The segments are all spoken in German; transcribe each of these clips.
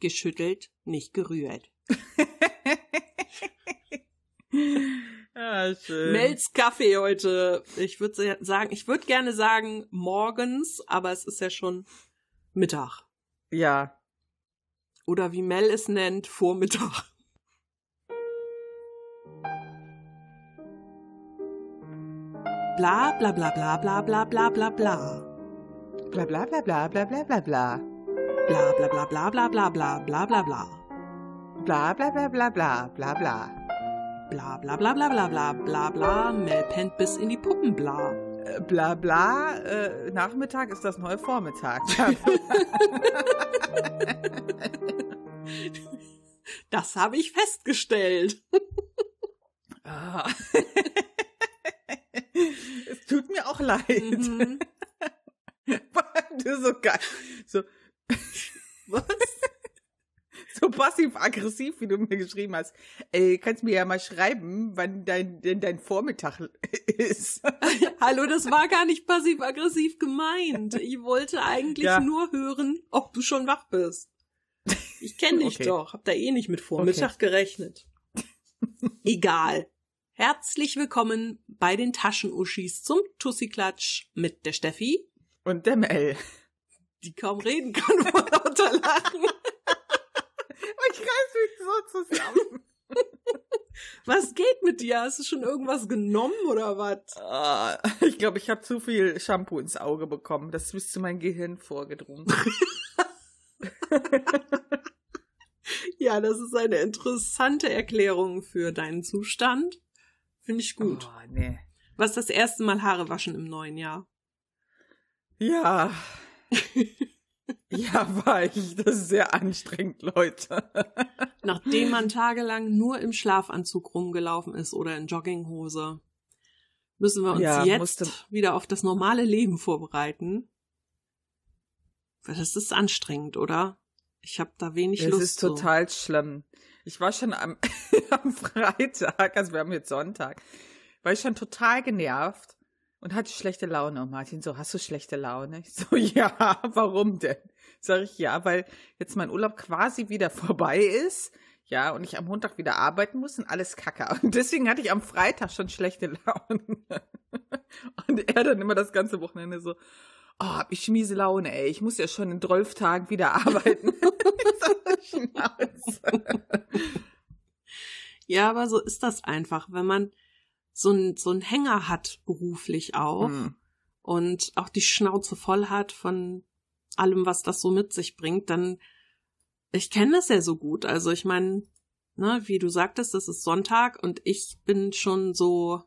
geschüttelt, nicht gerührt. ah, schön. Melz Kaffee heute. Ich würde sagen, ich würde gerne sagen morgens, aber es ist ja schon Mittag. Ja. Oder wie Mel es nennt, Vormittag. Bla bla bla bla bla bla bla bla bla. Bla bla bla bla bla bla bla bla. Bla bla bla bla bla bla bla bla bla bla. Bla bla bla bla bla bla bla. Bla bla bla bla bla bla bla bla. Mel pennt bis in die Puppen bla. Äh, Bla bla, äh, Nachmittag ist das neue Vormittag. Das habe ich festgestellt. Ah. es tut mir auch leid. Mhm. Du so geil. So, Was? so passiv-aggressiv, wie du mir geschrieben hast. Ey, kannst mir ja mal schreiben, wann dein, denn dein Vormittag ist. Hallo, das war gar nicht passiv-aggressiv gemeint. Ich wollte eigentlich Ja. nur hören, ob du schon wach bist. Ich kenne dich Okay. doch, hab da eh nicht mit Vormittag gerechnet. Egal. Herzlich willkommen bei den Taschenuschis zum Tussi-Klatsch mit der Steffi, Und der Mel. Die kaum reden kann vor lauter Lachen. Ich reiß mich so zusammen. Was geht mit dir? Hast du schon irgendwas genommen oder was? Ah, ich glaube, ich habe zu viel Shampoo ins Auge bekommen. Das ist zu meinem Gehirn vorgedrungen. Ja, das ist eine interessante Erklärung für deinen Zustand. Finde ich gut. Oh, nee. Was ist das erste Mal Haare waschen im neuen Jahr? Ja. ja, war ich. Das ist sehr anstrengend, Leute. Nachdem man tagelang nur im Schlafanzug rumgelaufen ist oder in Jogginghose, müssen wir uns Ja, jetzt musste- wieder auf das normale Leben vorbereiten. Das ist anstrengend, oder? Ich habe da wenig Es Lust ist total schlimm. Ich war schon am, am Freitag, also wir haben jetzt Sonntag, war ich schon total genervt und hatte schlechte Laune. Und Martin so, hast du schlechte Laune? Ich so, ja, warum denn? Sag ich, ja, weil jetzt mein Urlaub quasi wieder vorbei ist. Ja, und ich am Montag wieder arbeiten muss und alles kacke. Und deswegen hatte ich am Freitag schon schlechte Laune. Und er dann immer das ganze Wochenende so, oh, hab ich miese Laune, ey. Ich muss ja schon in 12 Tagen wieder arbeiten. Ja, aber so ist das einfach, wenn man so ein so ein Hänger hat beruflich auch Hm. und auch die Schnauze voll hat von allem, was das so mit sich bringt, dann ich kenne das ja so gut. Also ich meine, ne, wie du sagtest, das ist Sonntag und ich bin schon so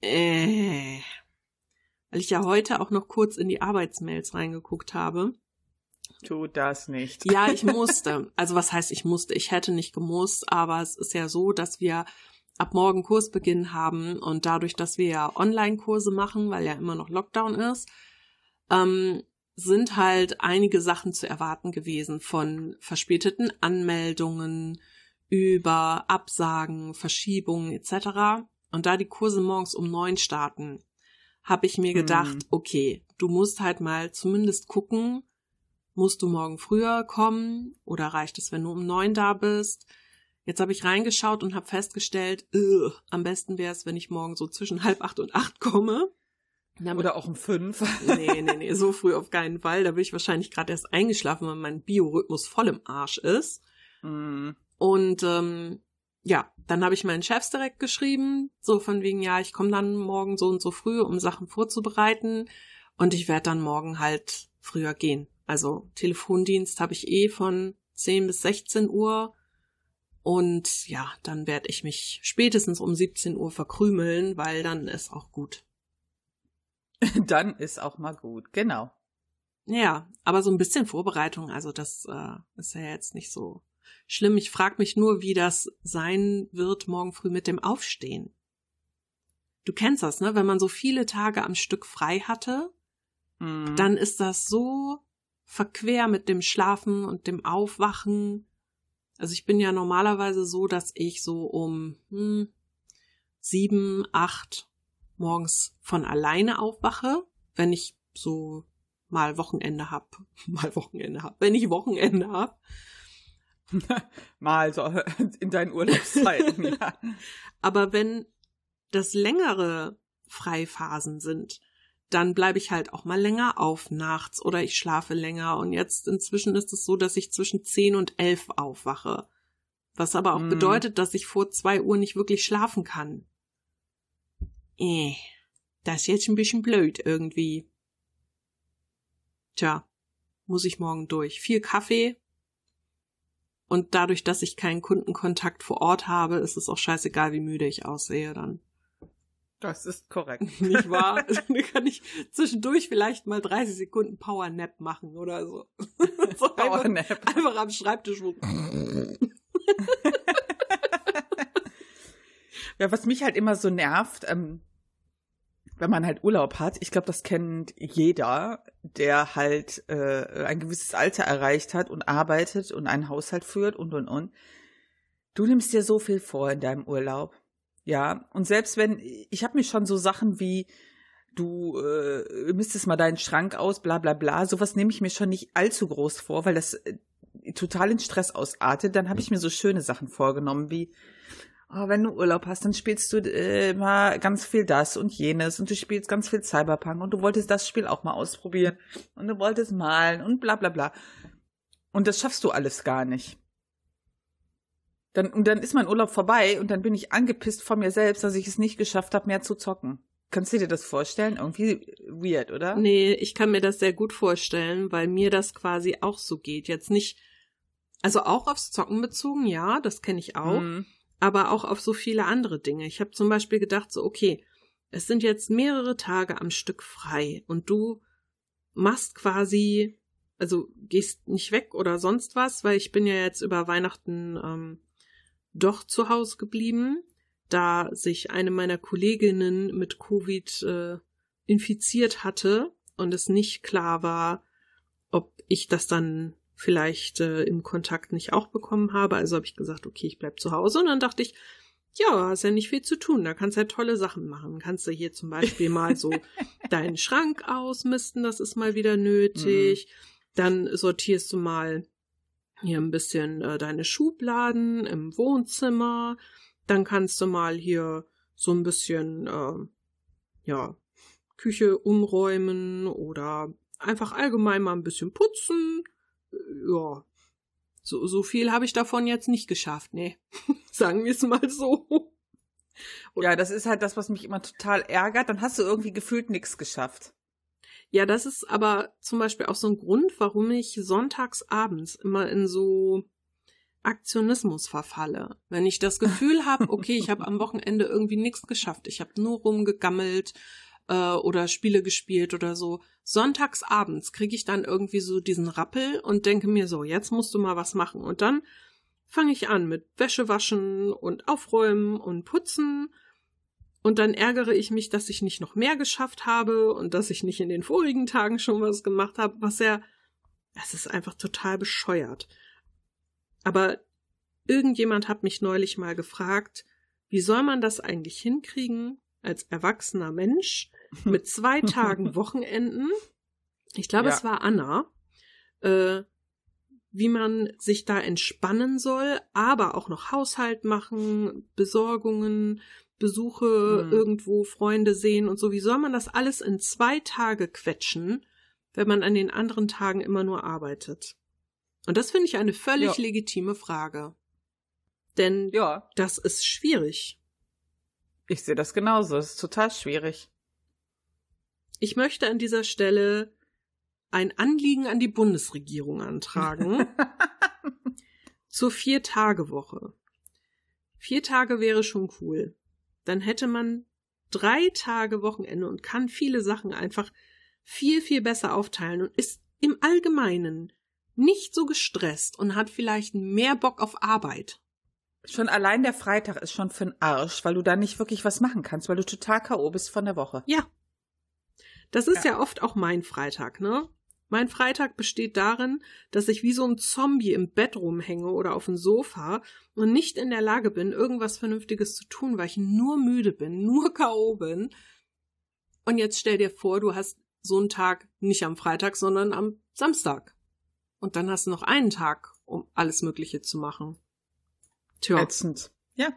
äh, weil ich ja heute auch noch kurz in die Arbeitsmails reingeguckt habe. Tu das nicht. Ja, ich musste. Also was heißt, ich musste? Ich hätte nicht gemusst, aber es ist ja so, dass wir ab morgen Kursbeginn haben und dadurch, dass wir ja Online-Kurse machen, weil ja immer noch Lockdown ist, ähm, sind halt einige Sachen zu erwarten gewesen von verspäteten Anmeldungen über Absagen, Verschiebungen etc. Und da die Kurse morgens um neun starten, habe ich mir gedacht, Hm. okay, du musst halt mal zumindest gucken, musst du morgen früher kommen oder reicht es, wenn du um neun da bist? Jetzt habe ich reingeschaut und habe festgestellt, ugh, am besten wäre es, wenn ich morgen so zwischen halb acht und acht komme. Damit Oder auch um fünf. nee, nee, nee, so früh auf keinen Fall. Da bin ich wahrscheinlich gerade erst eingeschlafen, weil mein Biorhythmus voll im Arsch ist. Hm. Und ähm, ja, dann habe ich meinen Chefs direkt geschrieben, so von wegen, ja, ich komme dann morgen so und so früh, um Sachen vorzubereiten. Und ich werde dann morgen halt früher gehen. Also Telefondienst habe ich eh von 10 bis 16 Uhr. Und ja, dann werde ich mich spätestens um 17 Uhr verkrümeln, weil dann ist auch gut. Dann ist auch mal gut. Genau. Ja, aber so ein bisschen Vorbereitung, also das äh, ist ja jetzt nicht so schlimm. Ich frage mich nur, wie das sein wird morgen früh mit dem Aufstehen. Du kennst das, ne? Wenn man so viele Tage am Stück frei hatte, Hm. dann ist das so verquer mit dem Schlafen und dem Aufwachen. Also ich bin ja normalerweise so, dass ich so um hm, sieben, acht morgens von alleine aufwache, wenn ich so mal Wochenende hab, mal Wochenende hab, wenn ich Wochenende hab. Mal so in deinen Urlaubszeiten, ja. Aber wenn das längere Freiphasen sind, dann bleibe ich halt auch mal länger auf nachts oder ich schlafe länger. Und jetzt inzwischen ist es so, dass ich zwischen 10 und 11 aufwache. Was aber auch mm. bedeutet, dass ich vor 2 Uhr nicht wirklich schlafen kann. Eh, das ist jetzt ein bisschen blöd irgendwie. Tja, muss ich morgen durch. Viel Kaffee. Und dadurch, dass ich keinen Kundenkontakt vor Ort habe, ist es auch scheißegal, wie müde ich aussehe dann. Das ist korrekt. Nicht wahr? Dann kann ich zwischendurch vielleicht mal 30 Sekunden Power Nap machen oder so. so Power einfach, Nap. Einfach am Schreibtisch. ja, was mich halt immer so nervt, ähm, wenn man halt Urlaub hat, ich glaube, das kennt jeder, der halt äh, ein gewisses Alter erreicht hat und arbeitet und einen Haushalt führt und und und. Du nimmst dir so viel vor in deinem Urlaub. Ja, und selbst wenn, ich habe mir schon so Sachen wie, du äh, misstest mal deinen Schrank aus, bla bla bla, sowas nehme ich mir schon nicht allzu groß vor, weil das äh, total in Stress ausartet. Dann habe ich mir so schöne Sachen vorgenommen, wie, oh, wenn du Urlaub hast, dann spielst du äh, mal ganz viel das und jenes und du spielst ganz viel Cyberpunk und du wolltest das Spiel auch mal ausprobieren und du wolltest malen und bla bla bla. Und das schaffst du alles gar nicht. Dann, und dann ist mein Urlaub vorbei und dann bin ich angepisst von mir selbst, dass ich es nicht geschafft habe, mehr zu zocken. Kannst du dir das vorstellen? Irgendwie weird, oder? Nee, ich kann mir das sehr gut vorstellen, weil mir das quasi auch so geht. Jetzt nicht, also auch aufs Zocken bezogen, ja, das kenne ich auch, mhm. aber auch auf so viele andere Dinge. Ich habe zum Beispiel gedacht, so, okay, es sind jetzt mehrere Tage am Stück frei und du machst quasi, also gehst nicht weg oder sonst was, weil ich bin ja jetzt über Weihnachten ähm, doch zu Hause geblieben, da sich eine meiner Kolleginnen mit Covid äh, infiziert hatte und es nicht klar war, ob ich das dann vielleicht äh, im Kontakt nicht auch bekommen habe. Also habe ich gesagt, okay, ich bleib zu Hause. Und dann dachte ich, ja, hast ja nicht viel zu tun. Da kannst du ja tolle Sachen machen. Kannst du hier zum Beispiel mal so deinen Schrank ausmisten, das ist mal wieder nötig. Mhm. Dann sortierst du mal hier ein bisschen äh, deine Schubladen im Wohnzimmer. Dann kannst du mal hier so ein bisschen, äh, ja, Küche umräumen oder einfach allgemein mal ein bisschen putzen. Ja, so, so viel habe ich davon jetzt nicht geschafft, nee. Sagen wir es mal so. Ja, das ist halt das, was mich immer total ärgert. Dann hast du irgendwie gefühlt nichts geschafft. Ja, das ist aber zum Beispiel auch so ein Grund, warum ich sonntags abends immer in so Aktionismus verfalle. Wenn ich das Gefühl habe, okay, ich habe am Wochenende irgendwie nichts geschafft, ich habe nur rumgegammelt äh, oder Spiele gespielt oder so. Sonntags abends kriege ich dann irgendwie so diesen Rappel und denke mir so, jetzt musst du mal was machen. Und dann fange ich an mit Wäsche waschen und aufräumen und putzen und dann ärgere ich mich, dass ich nicht noch mehr geschafft habe und dass ich nicht in den vorigen Tagen schon was gemacht habe, was ja, das ist einfach total bescheuert. Aber irgendjemand hat mich neulich mal gefragt, wie soll man das eigentlich hinkriegen, als erwachsener Mensch, mit zwei Tagen Wochenenden, ich glaube, ja. es war Anna, äh, wie man sich da entspannen soll, aber auch noch Haushalt machen, Besorgungen, Besuche mhm. irgendwo, Freunde sehen und so. Wie soll man das alles in zwei Tage quetschen, wenn man an den anderen Tagen immer nur arbeitet? Und das finde ich eine völlig ja. legitime Frage. Denn ja. das ist schwierig. Ich sehe das genauso. Es ist total schwierig. Ich möchte an dieser Stelle ein Anliegen an die Bundesregierung antragen zur Vier-Tage-Woche. Vier Tage wäre schon cool dann hätte man drei Tage Wochenende und kann viele Sachen einfach viel, viel besser aufteilen und ist im Allgemeinen nicht so gestresst und hat vielleicht mehr Bock auf Arbeit. Schon allein der Freitag ist schon für den Arsch, weil du da nicht wirklich was machen kannst, weil du total K.O. bist von der Woche. Ja. Das ist ja. ja oft auch mein Freitag, ne? Mein Freitag besteht darin, dass ich wie so ein Zombie im Bett rumhänge oder auf dem Sofa und nicht in der Lage bin, irgendwas Vernünftiges zu tun, weil ich nur müde bin, nur K.O. bin. Und jetzt stell dir vor, du hast so einen Tag nicht am Freitag, sondern am Samstag. Und dann hast du noch einen Tag, um alles Mögliche zu machen. Tja. Ätzend. Ja.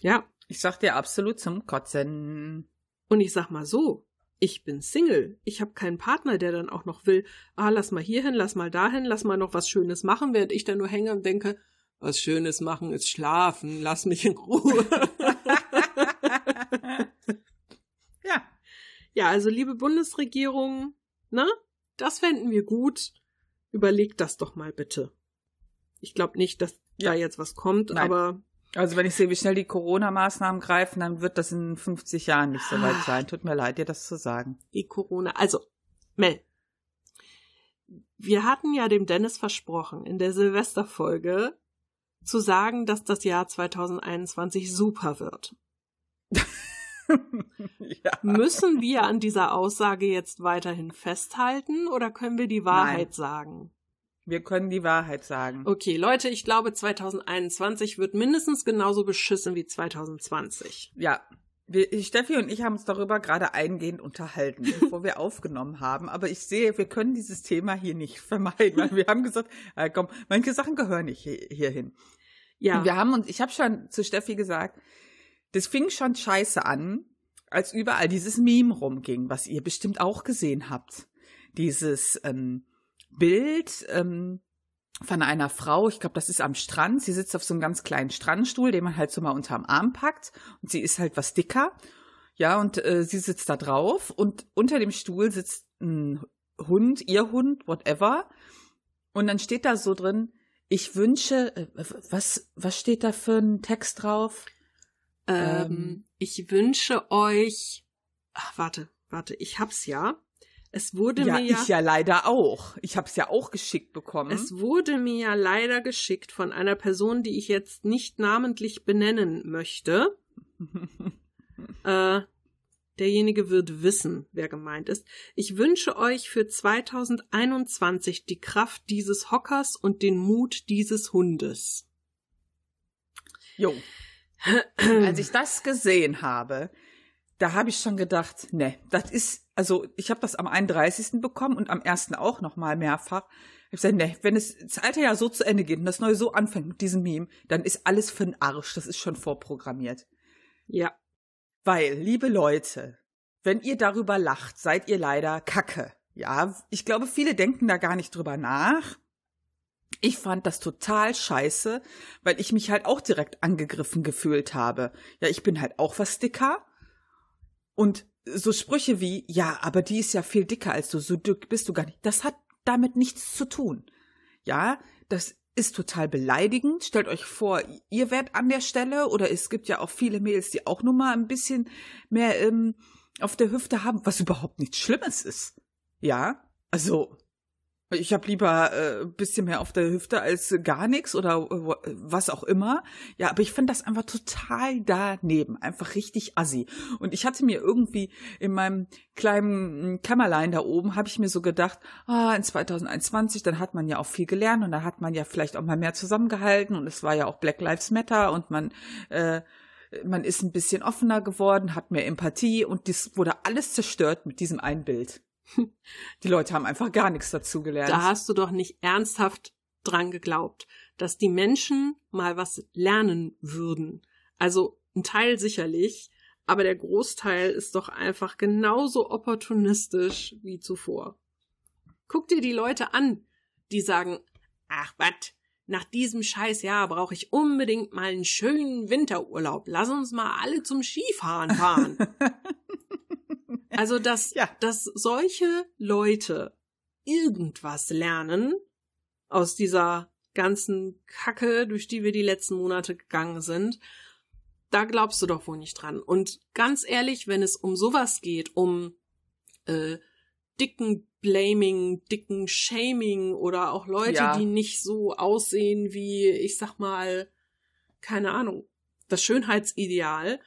Ja. Ich sag dir absolut zum Kotzen. Und ich sag mal so, ich bin Single. Ich habe keinen Partner, der dann auch noch will, ah, lass mal hierhin, lass mal dahin, lass mal noch was Schönes machen, während ich dann nur hänge und denke, was Schönes machen ist schlafen, lass mich in Ruhe. ja. Ja, also liebe Bundesregierung, ne? Das fänden wir gut. Überlegt das doch mal bitte. Ich glaube nicht, dass ja. da jetzt was kommt, Nein. aber. Also wenn ich sehe, wie schnell die Corona-Maßnahmen greifen, dann wird das in 50 Jahren nicht so weit Ah. sein. Tut mir leid, dir das zu sagen. Die Corona. Also, Mel. Wir hatten ja dem Dennis versprochen, in der Silvesterfolge zu sagen, dass das Jahr 2021 super wird. ja. Müssen wir an dieser Aussage jetzt weiterhin festhalten oder können wir die Wahrheit Nein. sagen? Wir können die Wahrheit sagen. Okay, Leute, ich glaube 2021 wird mindestens genauso beschissen wie 2020. Ja. Wir, Steffi und ich haben uns darüber gerade eingehend unterhalten, bevor wir aufgenommen haben. Aber ich sehe, wir können dieses Thema hier nicht vermeiden. Weil wir haben gesagt, äh, komm, manche Sachen gehören nicht hier, hierhin. Ja, Wir haben uns, ich habe schon zu Steffi gesagt, das fing schon scheiße an, als überall dieses Meme rumging, was ihr bestimmt auch gesehen habt. Dieses ähm, Bild ähm, von einer Frau, ich glaube, das ist am Strand. Sie sitzt auf so einem ganz kleinen Strandstuhl, den man halt so mal unterm Arm packt. Und sie ist halt was dicker. Ja, und äh, sie sitzt da drauf und unter dem Stuhl sitzt ein Hund, ihr Hund, whatever. Und dann steht da so drin, ich wünsche, äh, was, was steht da für ein Text drauf? ähm, ähm, ich wünsche euch. Ach, warte, warte, ich hab's ja. Es wurde Ja, mir ja, ich ja leider auch. Ich habe es ja auch geschickt bekommen. es wurde mir ja leider geschickt von einer Person, die ich jetzt nicht namentlich benennen möchte. Äh, derjenige wird wissen, wer gemeint ist. Ich wünsche euch für 2021 die Kraft dieses Hockers und den Mut dieses Hundes. jo. Als ich das gesehen habe, da habe ich schon gedacht, ne, das ist, also ich habe das am 31. bekommen und am 1. auch noch mal mehrfach. Ich habe gesagt, ne, wenn es das alte Jahr so zu Ende geht und das neue so anfängt mit diesem Meme, dann ist alles für den Arsch. Das ist schon vorprogrammiert. Ja, Weil, liebe Leute, wenn ihr darüber lacht, seid ihr leider Kacke. Ja, ich glaube, viele denken da gar nicht drüber nach. Ich fand das total scheiße, weil ich mich halt auch direkt angegriffen gefühlt habe. Ja, ich bin halt auch was dicker. Und so Sprüche wie, ja, aber die ist ja viel dicker als du, so dick bist du gar nicht. Das hat damit nichts zu tun. Ja, das ist total beleidigend. Stellt euch vor, ihr wärt an der Stelle oder es gibt ja auch viele Mädels, die auch nur mal ein bisschen mehr ähm, auf der Hüfte haben, was überhaupt nichts Schlimmes ist. Ja, also ich habe lieber äh, ein bisschen mehr auf der Hüfte als gar nichts oder äh, was auch immer. Ja, aber ich finde das einfach total daneben, einfach richtig assi. Und ich hatte mir irgendwie in meinem kleinen mm, Kämmerlein da oben, habe ich mir so gedacht, ah, in 2021, dann hat man ja auch viel gelernt und da hat man ja vielleicht auch mal mehr zusammengehalten und es war ja auch Black Lives Matter und man äh, man ist ein bisschen offener geworden, hat mehr Empathie und das wurde alles zerstört mit diesem einen Bild. Die Leute haben einfach gar nichts dazu gelernt. da hast du doch nicht ernsthaft dran geglaubt, dass die Menschen mal was lernen würden. Also ein Teil sicherlich, aber der Großteil ist doch einfach genauso opportunistisch wie zuvor. Guck dir die Leute an, die sagen, ach wat, nach diesem Scheißjahr brauche ich unbedingt mal einen schönen Winterurlaub. Lass uns mal alle zum Skifahren fahren. Also, dass, Ja. dass solche Leute irgendwas lernen aus dieser ganzen Kacke, durch die wir die letzten Monate gegangen sind, da glaubst du doch wohl nicht dran. Und ganz ehrlich, wenn es um sowas geht, um äh, dicken Blaming, dicken Shaming oder auch Leute, Ja. die nicht so aussehen wie, ich sag mal, keine Ahnung, das Schönheitsideal,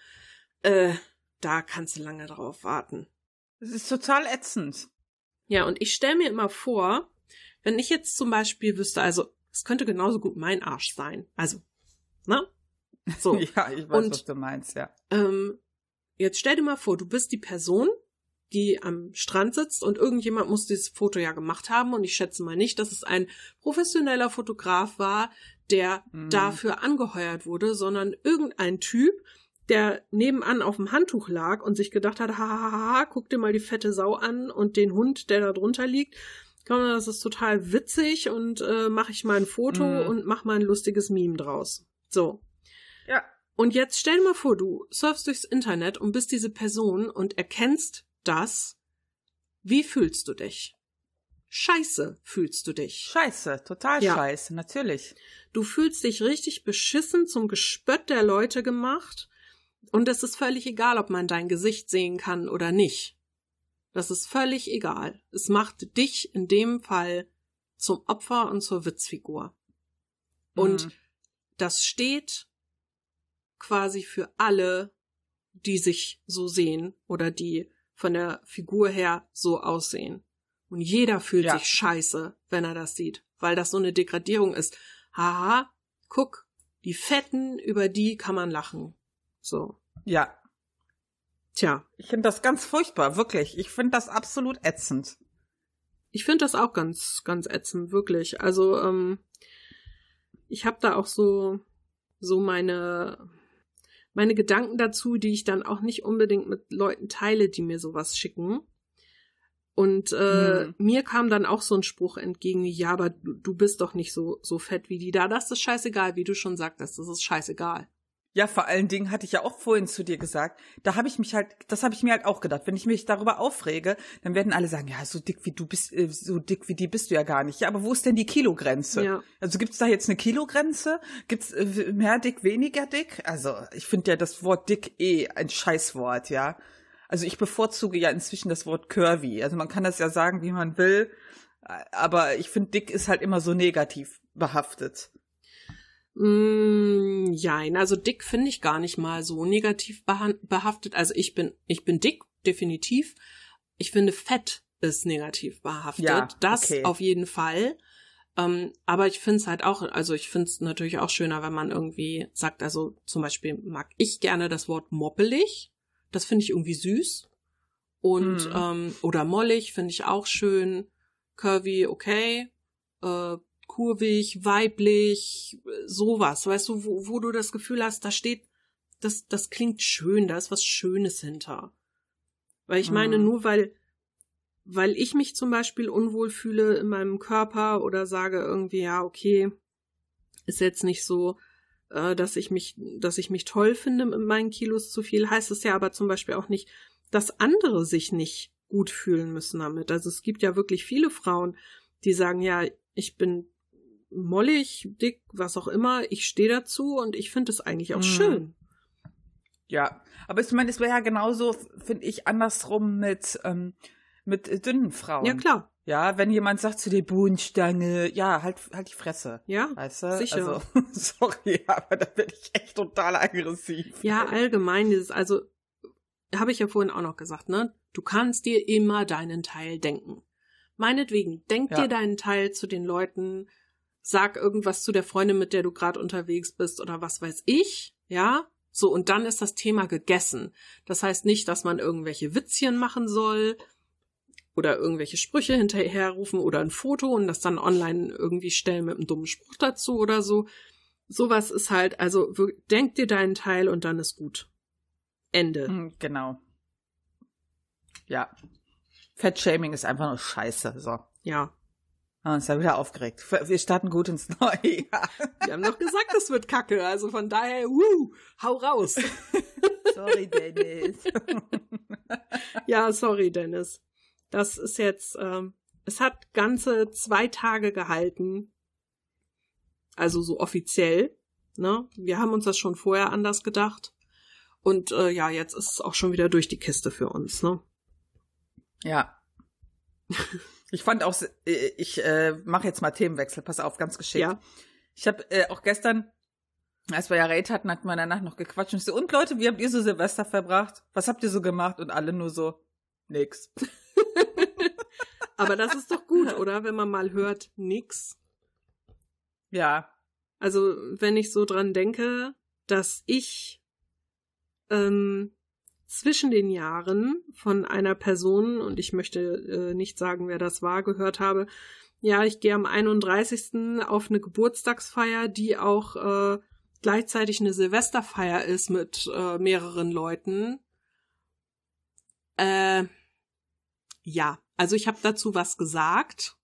äh, da kannst du lange drauf warten. Das ist total ätzend. Ja, und ich stelle mir immer vor, wenn ich jetzt zum Beispiel wüsste, also es könnte genauso gut mein Arsch sein. Also, ne? So. Ja, ich weiß, Und- was du meinst, ja. ähm, jetzt stell dir mal vor, du bist die Person, die am Strand sitzt und irgendjemand muss dieses Foto ja gemacht haben und ich schätze mal nicht, dass es ein professioneller Fotograf war, der mhm. dafür angeheuert wurde, sondern irgendein Typ, der nebenan auf dem Handtuch lag und sich gedacht hat, hahaha, guck dir mal die fette Sau an und den Hund, der da drunter liegt. Komm, das ist total witzig und äh, mache ich mal ein Foto mhm. und mach mal ein lustiges Meme draus. So. Ja. Und jetzt stell dir mal vor, du surfst durchs Internet und bist diese Person und erkennst das. Wie fühlst du dich? Scheiße fühlst du dich. Scheiße, total ja. scheiße, natürlich. Du fühlst dich richtig beschissen zum Gespött der Leute gemacht und es ist völlig egal, ob man dein Gesicht sehen kann oder nicht. Das ist völlig egal. Es macht dich in dem Fall zum Opfer und zur Witzfigur. Und mhm. das steht quasi für alle, die sich so sehen oder die von der Figur her so aussehen. Und jeder fühlt ja. sich scheiße, wenn er das sieht, weil das so eine Degradierung ist. Haha, guck, die Fetten, über die kann man lachen. So. Ja. Tja. Ich finde das ganz furchtbar, wirklich. Ich finde das absolut ätzend. Ich finde das auch ganz, ganz ätzend, wirklich. Also, ähm, ich habe da auch so, so meine, meine Gedanken dazu, die ich dann auch nicht unbedingt mit Leuten teile, die mir sowas schicken. Und äh, hm. mir kam dann auch so ein Spruch entgegen, ja, aber du, du bist doch nicht so, so fett wie die da. Das ist scheißegal, wie du schon sagtest, das ist scheißegal. Ja, vor allen Dingen hatte ich ja auch vorhin zu dir gesagt, da habe ich mich halt, das habe ich mir halt auch gedacht, wenn ich mich darüber aufrege, dann werden alle sagen, ja, so dick wie du bist, äh, so dick wie die bist du ja gar nicht. Ja, aber wo ist denn die Kilogrenze? Ja. Also gibt's da jetzt eine Kilogrenze? Gibt's äh, mehr dick, weniger dick? Also ich finde ja das Wort dick eh ein Scheißwort, ja. Also ich bevorzuge ja inzwischen das Wort curvy. Also man kann das ja sagen, wie man will, aber ich finde dick ist halt immer so negativ behaftet. Mm, jein, also dick finde ich gar nicht mal so negativ behaftet. Also ich bin, ich bin dick, definitiv. Ich finde fett ist negativ behaftet. Ja, das okay. auf jeden Fall. Ähm, aber ich finde es halt auch, also ich finde es natürlich auch schöner, wenn man irgendwie sagt, also zum Beispiel mag ich gerne das Wort moppelig. Das finde ich irgendwie süß. Und, hm. ähm, oder mollig finde ich auch schön. Curvy, okay. Äh, kurvig, weiblich, sowas, weißt du, wo, wo du das Gefühl hast, da steht, das, das klingt schön, da ist was Schönes hinter. Weil ich meine, mhm. nur weil, weil ich mich zum Beispiel unwohl fühle in meinem Körper oder sage irgendwie, ja, okay, ist jetzt nicht so, äh, dass ich mich, dass ich mich toll finde mit meinen Kilos zu viel, heißt es ja aber zum Beispiel auch nicht, dass andere sich nicht gut fühlen müssen damit. Also es gibt ja wirklich viele Frauen, die sagen, ja, ich bin mollig, dick, was auch immer. Ich stehe dazu und ich finde es eigentlich auch mhm. schön. Ja, aber ich meine, es wäre ja genauso, finde ich, andersrum mit, ähm, mit dünnen Frauen. Ja, klar. Ja, wenn jemand sagt zu dir Bohnenstange, ja, halt, halt die Fresse. Ja, weißt du? sicher. Also, sorry, aber da bin ich echt total aggressiv. Ja, allgemein dieses, also, habe ich ja vorhin auch noch gesagt, ne? Du kannst dir immer deinen Teil denken. Meinetwegen, denk ja. dir deinen Teil zu den Leuten, sag irgendwas zu der Freundin, mit der du gerade unterwegs bist oder was weiß ich, ja? So, und dann ist das Thema gegessen. Das heißt nicht, dass man irgendwelche Witzchen machen soll oder irgendwelche Sprüche hinterherrufen oder ein Foto und das dann online irgendwie stellen mit einem dummen Spruch dazu oder so. Sowas ist halt, also denk dir deinen Teil und dann ist gut. Ende. Hm, genau. Ja. Fettshaming ist einfach nur scheiße, so. Ja. Ah, ist ja wieder aufgeregt. Wir starten gut ins neue Jahr. Wir haben doch gesagt, es wird kacke. Also von daher, wuh, hau raus. sorry, Dennis. ja, sorry, Dennis. Das ist jetzt, ähm, es hat ganze zwei Tage gehalten. Also so offiziell. Ne? Wir haben uns das schon vorher anders gedacht. Und äh, ja, jetzt ist es auch schon wieder durch die Kiste für uns, ne? Ja. Ich fand auch, äh, ich äh, mache jetzt mal Themenwechsel, pass auf, ganz geschickt. Ja. Ich habe äh, auch gestern, als wir ja Rate hatten, hatten wir danach noch gequatscht und ich so, und Leute, wie habt ihr so Silvester verbracht? Was habt ihr so gemacht? Und alle nur so, nix. Aber das ist doch gut, oder? Wenn man mal hört, nix. Ja. Also, wenn ich so dran denke, dass ich ähm, zwischen den Jahren von einer Person, und ich möchte äh, nicht sagen, wer das war, gehört habe, ja, ich gehe am 31. auf eine Geburtstagsfeier, die auch äh, gleichzeitig eine Silvesterfeier ist mit äh, mehreren Leuten. Äh, ja, also ich habe dazu was gesagt,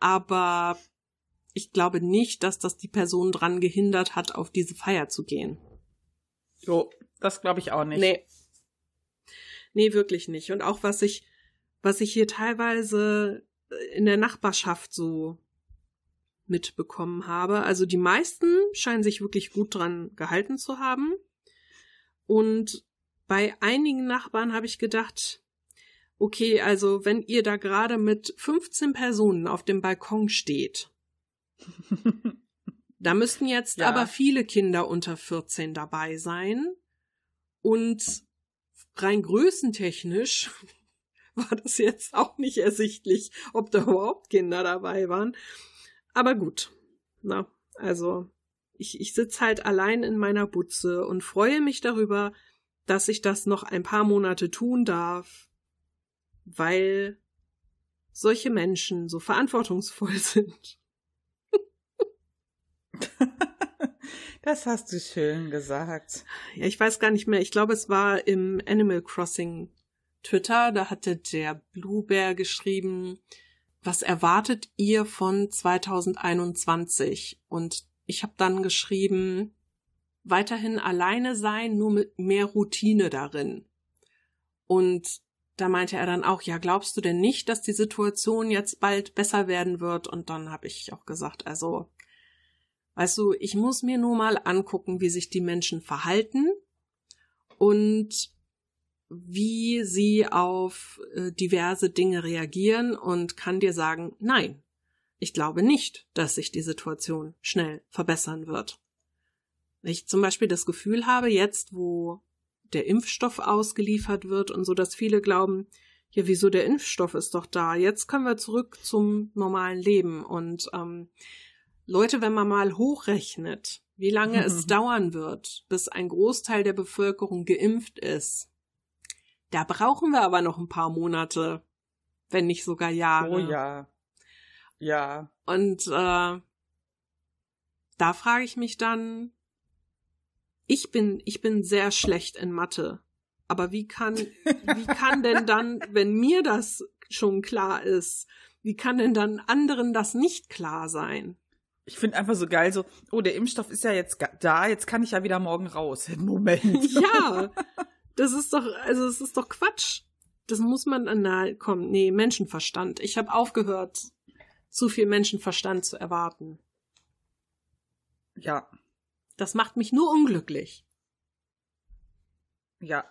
aber ich glaube nicht, dass das die Person dran gehindert hat, auf diese Feier zu gehen. Jo, das glaube ich auch nicht. Nee. Nee, wirklich nicht. Und auch was ich, was ich hier teilweise in der Nachbarschaft so mitbekommen habe. Also die meisten scheinen sich wirklich gut dran gehalten zu haben. Und bei einigen Nachbarn habe ich gedacht, okay, also wenn ihr da gerade mit 15 Personen auf dem Balkon steht, da müssten jetzt ja. aber viele Kinder unter 14 dabei sein. Und rein größentechnisch war das jetzt auch nicht ersichtlich, ob da überhaupt Kinder dabei waren. Aber gut, na, also ich, ich sitze halt allein in meiner Butze und freue mich darüber, dass ich das noch ein paar Monate tun darf, weil solche Menschen so verantwortungsvoll sind. Das hast du schön gesagt. Ja, ich weiß gar nicht mehr. Ich glaube, es war im Animal Crossing Twitter. Da hatte der Bluebear geschrieben, was erwartet ihr von 2021? Und ich habe dann geschrieben, weiterhin alleine sein, nur mit mehr Routine darin. Und da meinte er dann auch, ja, glaubst du denn nicht, dass die Situation jetzt bald besser werden wird? Und dann habe ich auch gesagt, also, weißt du, ich muss mir nur mal angucken, wie sich die Menschen verhalten und wie sie auf äh, diverse Dinge reagieren und kann dir sagen, nein, ich glaube nicht, dass sich die Situation schnell verbessern wird. Ich zum Beispiel das Gefühl habe, jetzt, wo der Impfstoff ausgeliefert wird und so, dass viele glauben, ja, wieso der Impfstoff ist doch da, jetzt können wir zurück zum normalen Leben. Und ähm, Leute, wenn man mal hochrechnet, wie lange es dauern wird, bis ein Großteil der Bevölkerung geimpft ist, da brauchen wir aber noch ein paar Monate, wenn nicht sogar Jahre. Oh ja. Ja. Und äh, da frage ich mich dann, ich bin, ich bin sehr schlecht in Mathe. Aber wie kann, wie kann denn dann, wenn mir das schon klar ist, wie kann denn dann anderen das nicht klar sein? Ich finde einfach so geil, so, oh, der Impfstoff ist ja jetzt da, jetzt kann ich ja wieder morgen raus. Moment. Ja, das ist doch, also es ist doch Quatsch. Das muss man, na, komm, nee, Menschenverstand. Ich habe aufgehört, zu viel Menschenverstand zu erwarten. Ja. Das macht mich nur unglücklich. Ja,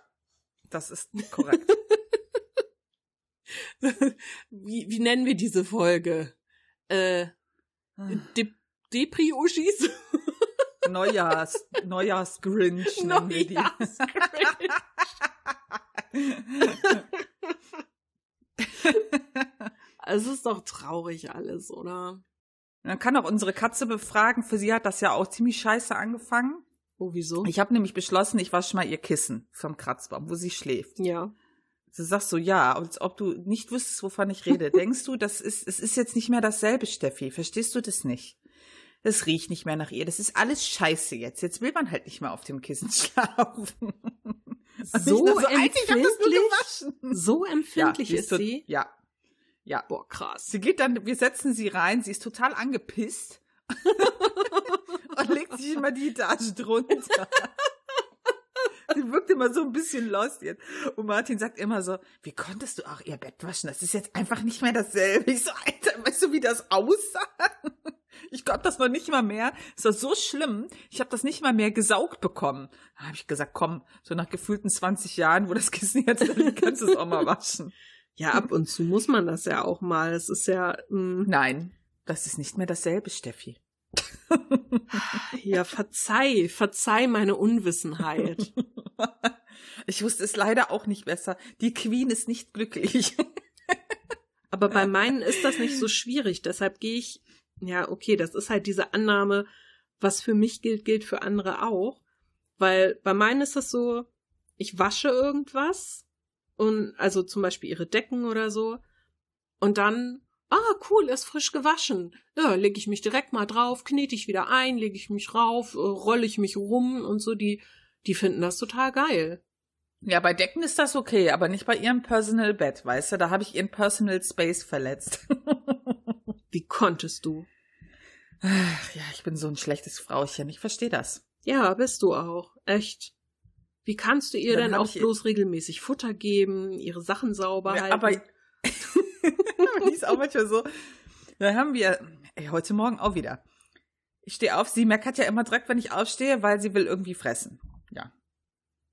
das ist korrekt. wie, wie nennen wir diese Folge? Äh, ah. De Depri-Uschis? Neujahrs, Neujahrs-Grinch nennen wir die. es ist doch traurig alles, oder? Man kann auch unsere Katze befragen. Für sie hat das ja auch ziemlich scheiße angefangen. Oh, wieso? Ich habe nämlich beschlossen, ich wasche mal ihr Kissen vom Kratzbaum, wo sie schläft. Ja. Du sagst so, ja, als ob du nicht wüsstest, wovon ich rede. Denkst du, das ist, es ist jetzt nicht mehr dasselbe, Steffi. Verstehst du das nicht? Es riecht nicht mehr nach ihr. Das ist alles scheiße jetzt. Jetzt will man halt nicht mehr auf dem Kissen schlafen. So, so empfindlich, so empfindlich ja, ist sie? Ja. Ja. Boah, krass. Sie geht dann, wir setzen sie rein, sie ist total angepisst und legt sich immer die Etage drunter. Sie wirkt immer so ein bisschen lost jetzt. Und Martin sagt immer so, wie konntest du auch ihr Bett waschen? Das ist jetzt einfach nicht mehr dasselbe. Ich so, Alter, weißt du, wie das aussah? Ich konnte das noch nicht mal mehr. Es war so schlimm. Ich habe das nicht mal mehr gesaugt bekommen. Da habe ich gesagt, komm, so nach gefühlten 20 Jahren, wo das Kissen jetzt liegt, kannst du es auch mal waschen. Ja, ab und zu muss man das ja auch mal. Es ist ja. Mh. Mm. Nein, das ist nicht mehr dasselbe, Steffi. ja, verzeih, verzeih meine Unwissenheit. Ich wusste es leider auch nicht besser. Die Queen ist nicht glücklich. Aber bei meinen ist das nicht so schwierig. Deshalb gehe ich ja, okay, das ist halt diese Annahme, was für mich gilt, gilt für andere auch. Weil bei meinen ist das so, ich wasche irgendwas und also zum Beispiel ihre Decken oder so und dann Ah, cool, ist frisch gewaschen. Ja, lege ich mich direkt mal drauf, knete ich wieder ein, lege ich mich rauf, äh, rolle ich mich rum und so. Die, die finden das total geil. Ja, bei Decken ist das okay, aber nicht bei ihrem Personal Bett, weißt du? Da habe ich ihren Personal Space verletzt. Wie konntest du? Ach, ja, ich bin so ein schlechtes Frauchen. Ich verstehe das. Ja, bist du auch. Echt. Wie kannst du ihr Dann denn auch bloß regelmäßig Futter geben, ihre Sachen sauber ja, halten? Aber die ist auch manchmal so. Dann haben wir, ey, heute Morgen auch wieder. Ich stehe auf, sie meckert ja immer direkt, wenn ich aufstehe, weil sie will irgendwie fressen. Ja.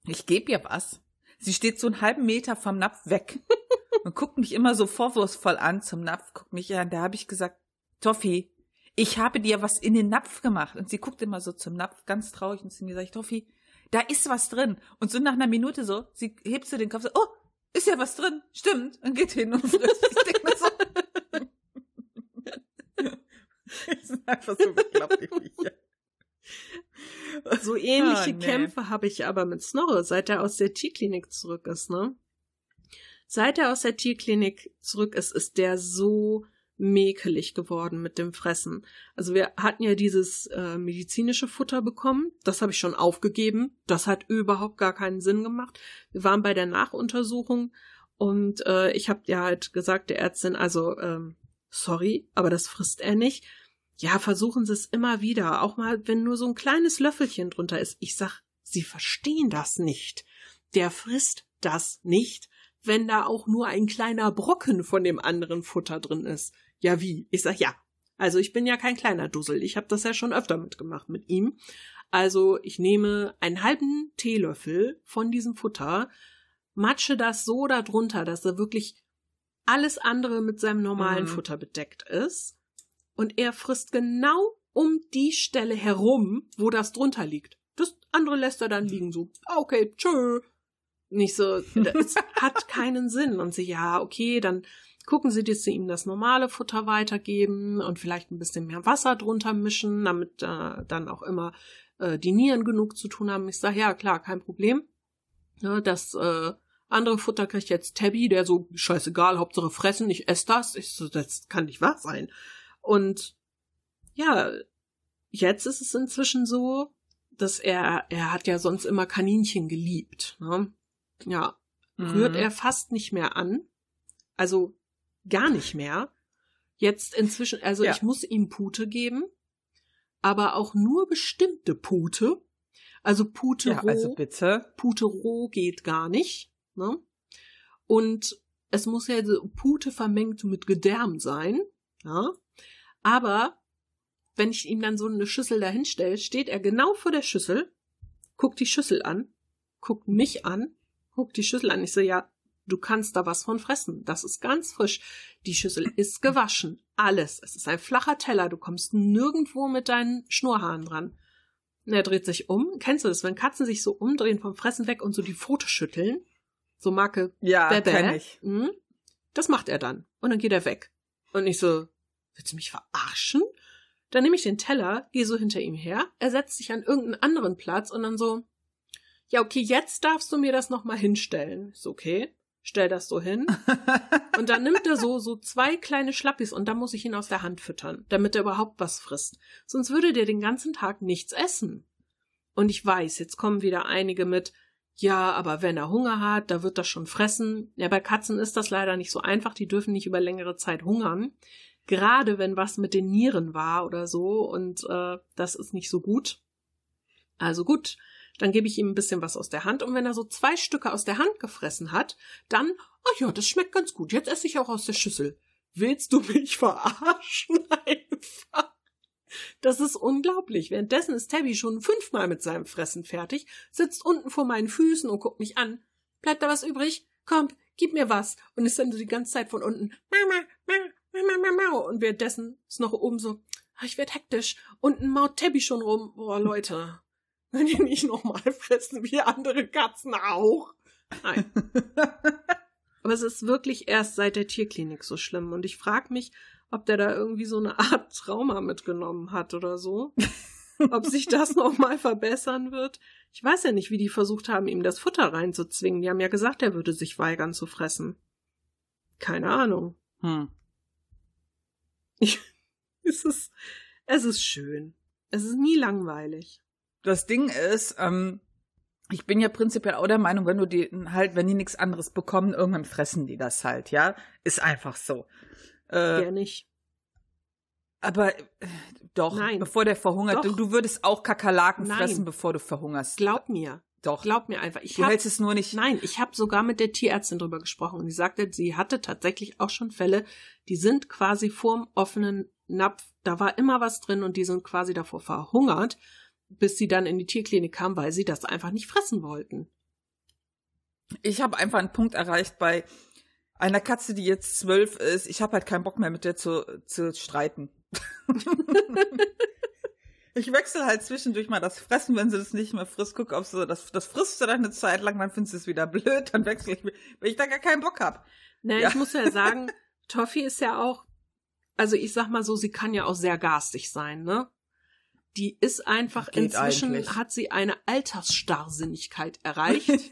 Ich gebe ihr was. Sie steht so einen halben Meter vom Napf weg und guckt mich immer so vorwurfsvoll an zum Napf, guckt mich an. Da habe ich gesagt, Toffi, ich habe dir was in den Napf gemacht. Und sie guckt immer so zum Napf, ganz traurig, und zu mir sagt, Toffi, da ist was drin. Und so nach einer Minute so, sie hebt so den Kopf so, oh, ist ja was drin, stimmt, und geht hin und frisst. Ich denke mir so. das sind einfach so bekloppt, So ähnliche oh, nee. Kämpfe habe ich aber mit Snorre, seit er aus der Tierklinik zurück ist, ne? Seit er aus der Tierklinik zurück ist, ist der so mäkelig geworden mit dem Fressen. Also wir hatten ja dieses äh, medizinische Futter bekommen, das habe ich schon aufgegeben, das hat überhaupt gar keinen Sinn gemacht. Wir waren bei der Nachuntersuchung und äh, ich habe ja halt gesagt der Ärztin, also ähm, sorry, aber das frisst er nicht. Ja, versuchen Sie es immer wieder, auch mal, wenn nur so ein kleines Löffelchen drunter ist. Ich sag, Sie verstehen das nicht. Der frisst das nicht, wenn da auch nur ein kleiner Brocken von dem anderen Futter drin ist. Ja, wie? Ich sag, ja. Also ich bin ja kein kleiner Dussel. Ich habe das ja schon öfter mitgemacht mit ihm. Also ich nehme einen halben Teelöffel von diesem Futter, matsche das so darunter, dass er wirklich alles andere mit seinem normalen mhm. Futter bedeckt ist. Und er frisst genau um die Stelle herum, wo das drunter liegt. Das andere lässt er dann liegen so. Ah, okay, tschö. Nicht so, das hat keinen Sinn. Und sie, ja, okay, dann gucken Sie, dass Sie ihm das normale Futter weitergeben und vielleicht ein bisschen mehr Wasser drunter mischen, damit äh, dann auch immer äh, die Nieren genug zu tun haben. Ich sage, ja, klar, kein Problem. Ja, das äh, andere Futter kriegt jetzt Tabby, der so, scheißegal, Hauptsache fressen, ich esse das. Ich so, das kann nicht wahr sein. Und ja, jetzt ist es inzwischen so, dass er, er hat ja sonst immer Kaninchen geliebt. Ne? Ja, rührt mhm. er fast nicht mehr an. Also gar nicht mehr. Jetzt inzwischen, also ja. ich muss ihm Pute geben, aber auch nur bestimmte Pute. Also Pute ja, roh. Also bitte. Pute roh geht gar nicht. Ne? Und es muss ja Pute vermengt mit Gedärm sein. Ja? Aber wenn ich ihm dann so eine Schüssel dahinstelle, steht er genau vor der Schüssel, guckt die Schüssel an, guckt mich an, guckt die Schüssel an. Ich so, ja, Du kannst da was von fressen. Das ist ganz frisch. Die Schüssel ist gewaschen. Alles. Es ist ein flacher Teller. Du kommst nirgendwo mit deinen Schnurrhaaren dran. Und er dreht sich um. Kennst du das, wenn Katzen sich so umdrehen vom Fressen weg und so die Pfote schütteln? So Marke Ja, Bebe. kenn ich. Mhm. Das macht er dann. Und dann geht er weg. Und ich so, willst du mich verarschen? Dann nehme ich den Teller, gehe so hinter ihm her, er setzt sich an irgendeinen anderen Platz und dann so, ja, okay, jetzt darfst du mir das nochmal hinstellen. Ist okay stell das so hin. und dann nimmt er so, so zwei kleine Schlappis und dann muss ich ihn aus der Hand füttern, damit er überhaupt was frisst. Sonst würde der den ganzen Tag nichts essen. Und ich weiß, jetzt kommen wieder einige mit, ja, aber wenn er Hunger hat, da wird das schon fressen. Ja, bei Katzen ist das leider nicht so einfach, die dürfen nicht über längere Zeit hungern. Gerade wenn was mit den Nieren war oder so, und äh, das ist nicht so gut. Also gut, dann gebe ich ihm ein bisschen was aus der Hand und wenn er so zwei Stücke aus der Hand gefressen hat, dann, ach ja, das schmeckt ganz gut, jetzt esse ich auch aus der Schüssel. Willst du mich verarschen einfach? Das ist unglaublich. Währenddessen ist Tabby schon fünfmal mit seinem Fressen fertig, sitzt unten vor meinen Füßen und guckt mich an. Bleibt da was übrig? Komm, gib mir was. Und ist dann so die ganze Zeit von unten, Mama, Mama, Mama, Mama. Und währenddessen ist noch oben so, ich werd hektisch. Unten maut Tabby schon rum. Boah, Leute. Wenn die nicht nochmal fressen wie andere Katzen auch. Nein. Aber es ist wirklich erst seit der Tierklinik so schlimm. Und ich frage mich, ob der da irgendwie so eine Art Trauma mitgenommen hat oder so. ob sich das nochmal verbessern wird. Ich weiß ja nicht, wie die versucht haben, ihm das Futter reinzuzwingen. Die haben ja gesagt, er würde sich weigern zu fressen. Keine Ahnung. Hm. Ich, es ist, es ist schön. Es ist nie langweilig. Das Ding ist, ähm, ich bin ja prinzipiell auch der Meinung, wenn du die halt, wenn die nichts anderes bekommen, irgendwann fressen die das halt, ja. Ist einfach so. Äh, ja nicht. Aber äh, doch, Nein. bevor der verhungert, du, du würdest auch Kakerlaken Nein. fressen, bevor du verhungerst. Glaub mir. doch. Glaub mir einfach. Ich du hab, hältst es nur nicht. Nein, ich habe sogar mit der Tierärztin drüber gesprochen und die sagte, sie hatte tatsächlich auch schon Fälle, die sind quasi vorm offenen Napf, da war immer was drin und die sind quasi davor verhungert, bis sie dann in die Tierklinik kam, weil sie das einfach nicht fressen wollten. Ich habe einfach einen Punkt erreicht bei einer Katze, die jetzt zwölf ist. Ich habe halt keinen Bock mehr mit der zu, zu streiten. ich wechsle halt zwischendurch mal das Fressen, wenn sie das nicht mehr frisst. Guck, ob sie das, das frisst sie dann eine Zeit lang, dann findest du es wieder blöd, dann wechsle ich, wenn ich da gar keinen Bock hab. Na, Ja. ich muss ja sagen, Toffi ist ja auch, also ich sag mal so, sie kann ja auch sehr garstig sein, ne? Die ist einfach, Geht inzwischen eigentlich. hat sie eine Altersstarrsinnigkeit erreicht.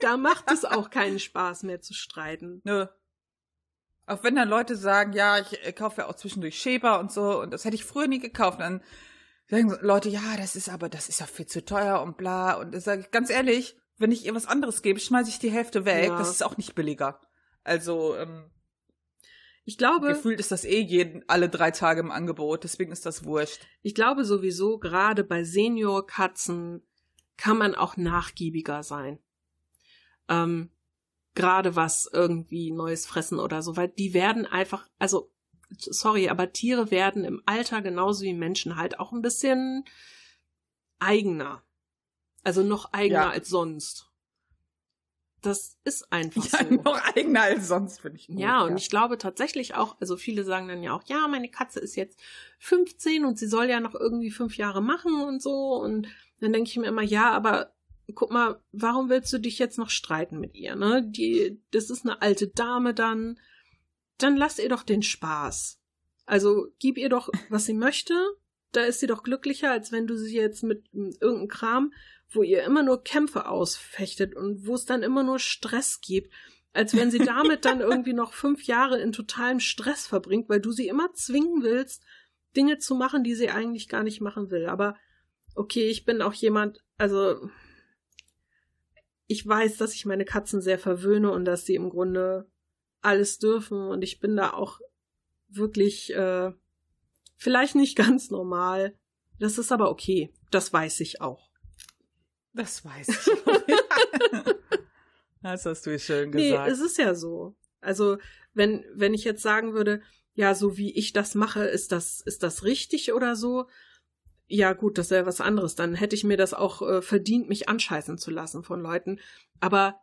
da macht es auch keinen Spaß mehr zu streiten. Nö. Auch wenn dann Leute sagen, ja, ich äh, kaufe ja auch zwischendurch Schäber und so, und das hätte ich früher nie gekauft, dann sagen Leute, ja, das ist aber, das ist ja viel zu teuer und bla. Und da sage ich ganz ehrlich, wenn ich ihr was anderes gebe, schmeiße ich die Hälfte weg. Ja. Das ist auch nicht billiger. Also, ähm, Ich glaube, gefühlt ist das eh jeden, alle drei Tage im Angebot, deswegen ist das wurscht. ich glaube sowieso, gerade bei Seniorkatzen kann man auch nachgiebiger sein. Ähm, gerade was irgendwie neues fressen oder so, weil die werden einfach, also sorry, aber Tiere werden im Alter genauso wie Menschen halt auch ein bisschen eigener. Also noch eigener Ja. als sonst. Das ist einfach Ja, so. noch eigener als sonst, finde ich. Gut, Ja, und ich glaube tatsächlich auch, also viele sagen dann ja auch, ja, meine Katze ist jetzt 15 und sie soll ja noch irgendwie fünf Jahre machen und so. Und dann denke ich mir immer, ja, aber guck mal, warum willst du dich jetzt noch streiten mit ihr, ne? Die, das ist eine alte Dame dann. Dann lass ihr doch den Spaß. Also gib ihr doch, was sie möchte. Da ist sie doch glücklicher, als wenn du sie jetzt mit irgendeinem Kram, wo ihr immer nur Kämpfe ausfechtet und wo es dann immer nur Stress gibt als wenn sie damit dann irgendwie noch fünf Jahre in totalem Stress verbringt, weil du sie immer zwingen willst, Dinge zu machen, die sie eigentlich gar nicht machen will. Aber okay, ich bin auch jemand, also ich weiß, dass ich meine Katzen sehr verwöhne und dass sie im Grunde alles dürfen und ich bin da auch wirklich äh, vielleicht nicht ganz normal. Das ist aber okay. Das weiß ich auch. Das weiß ich. das hast du schön Nee, gesagt. es ist ja so. Also, wenn, wenn ich jetzt sagen würde, ja, so wie ich das mache, ist das, ist das richtig oder so? Ja, gut, das wäre was anderes. Dann hätte ich mir das auch äh, verdient, mich anscheißen zu lassen von Leuten. Aber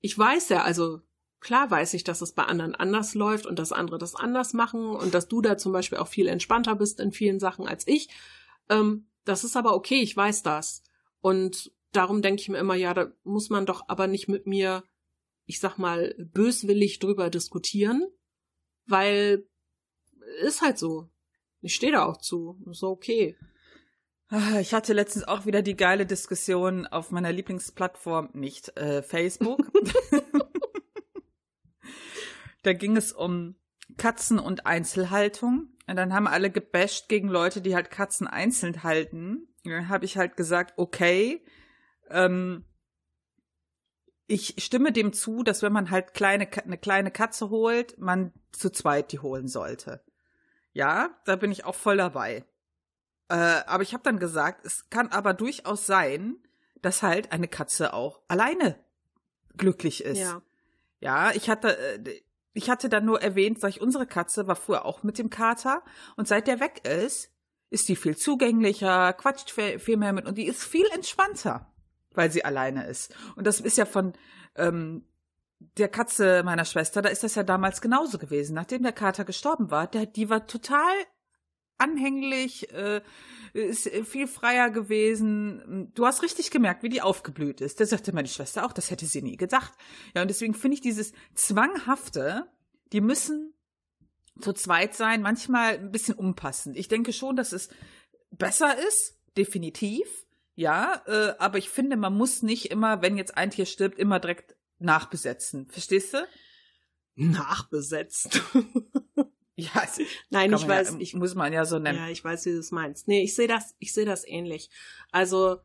ich weiß ja, also klar weiß ich, dass es bei anderen anders läuft und dass andere das anders machen und dass du da zum Beispiel auch viel entspannter bist in vielen Sachen als ich. Ähm, das ist aber okay, ich weiß das. Und darum denke ich mir immer, ja, da muss man doch aber nicht mit mir, ich sag mal, böswillig drüber diskutieren, weil ist halt so. Ich stehe da auch zu. Ist so okay. Ah, Ich hatte letztens auch wieder die geile Diskussion auf meiner Lieblingsplattform, nicht äh, Facebook. da ging es um Katzen und Einzelhaltung. Und dann haben alle gebasht gegen Leute, die halt Katzen einzeln halten. Und dann habe ich halt gesagt, okay, ähm, ich stimme dem zu, dass wenn man halt kleine, eine kleine Katze holt, man zu zweit die holen sollte. Ja, da bin ich auch voll dabei. Äh, aber ich habe dann gesagt, es kann aber durchaus sein, dass halt eine Katze auch alleine glücklich ist. Ja. Ja, ich hatte, äh, ich hatte dann nur erwähnt, sag ich, unsere Katze war früher auch mit dem Kater und seit der weg ist, ist die viel zugänglicher, quatscht viel mehr mit und die ist viel entspannter, weil sie alleine ist. Und das ist ja von ähm, der Katze meiner Schwester, da ist das ja damals genauso gewesen. Nachdem der Kater gestorben war, der, die war total anhänglich, äh, ist viel freier gewesen. Du hast richtig gemerkt, wie die aufgeblüht ist. Da sagte meine Schwester auch, das hätte sie nie gedacht. Ja, und deswegen finde ich dieses Zwanghafte, die müssen zu zweit sein, manchmal ein bisschen unpassend. Ich denke schon, dass es besser ist, definitiv. Ja, äh, aber ich finde, man muss nicht immer, wenn jetzt ein Tier stirbt, immer direkt nachbesetzen. Verstehst du? Nachbesetzt. Ja, also Nein, ich weiß, ja, ich muss man ja so nennen. Ja, ich weiß, wie du es meinst. Nee, ich sehe das, ich sehe das ähnlich. Also,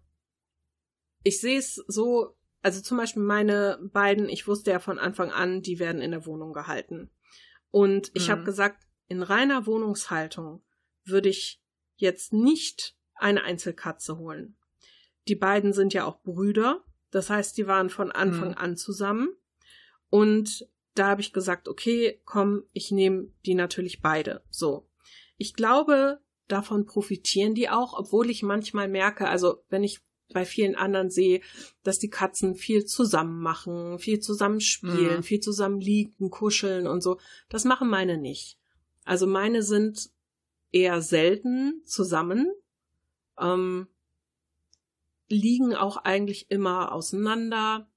ich sehe es so, also zum Beispiel meine beiden, ich wusste ja von Anfang an, die werden in der Wohnung gehalten. Und ich mhm. habe gesagt, in reiner Wohnungshaltung würde ich jetzt nicht eine Einzelkatze holen. Die beiden sind ja auch Brüder. Das heißt, die waren von Anfang mhm. an zusammen. Und da habe ich gesagt, okay, komm, ich nehme die natürlich beide. So. Ich glaube, davon profitieren die auch, obwohl ich manchmal merke, also wenn ich bei vielen anderen sehe, dass die Katzen viel zusammen machen, viel zusammen spielen, mhm. viel zusammen liegen, kuscheln und so. Das machen meine nicht. Also meine sind eher selten zusammen, ähm, liegen auch eigentlich immer auseinander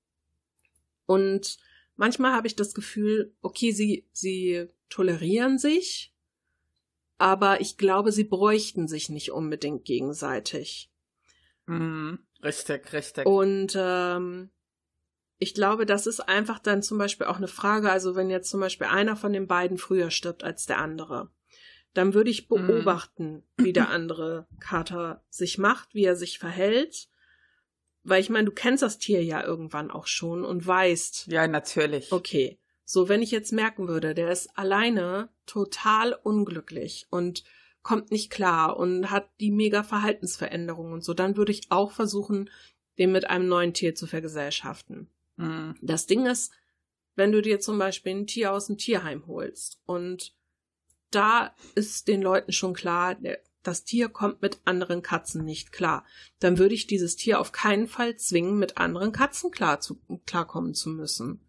und manchmal habe ich das Gefühl, okay, sie, sie tolerieren sich, aber ich glaube, sie bräuchten sich nicht unbedingt gegenseitig. Mhm, richtig, richtig. Und ähm, ich glaube, das ist einfach dann zum Beispiel auch eine Frage, also wenn jetzt zum Beispiel einer von den beiden früher stirbt als der andere, dann würde ich mhm. beobachten, mhm. wie der andere Kater sich macht, wie er sich verhält weil ich meine, du kennst das Tier ja irgendwann auch schon und weißt. Ja, natürlich. Okay. So, wenn ich jetzt merken würde, der ist alleine total unglücklich und kommt nicht klar und hat die mega Verhaltensveränderungen und so, dann würde ich auch versuchen, den mit einem neuen Tier zu vergesellschaften. Mhm. Das Ding ist, wenn du dir zum Beispiel ein Tier aus dem Tierheim holst und da ist den Leuten schon klar, der das Tier kommt mit anderen Katzen nicht klar, dann würde ich dieses Tier auf keinen Fall zwingen, mit anderen Katzen klar zu, klarkommen zu müssen.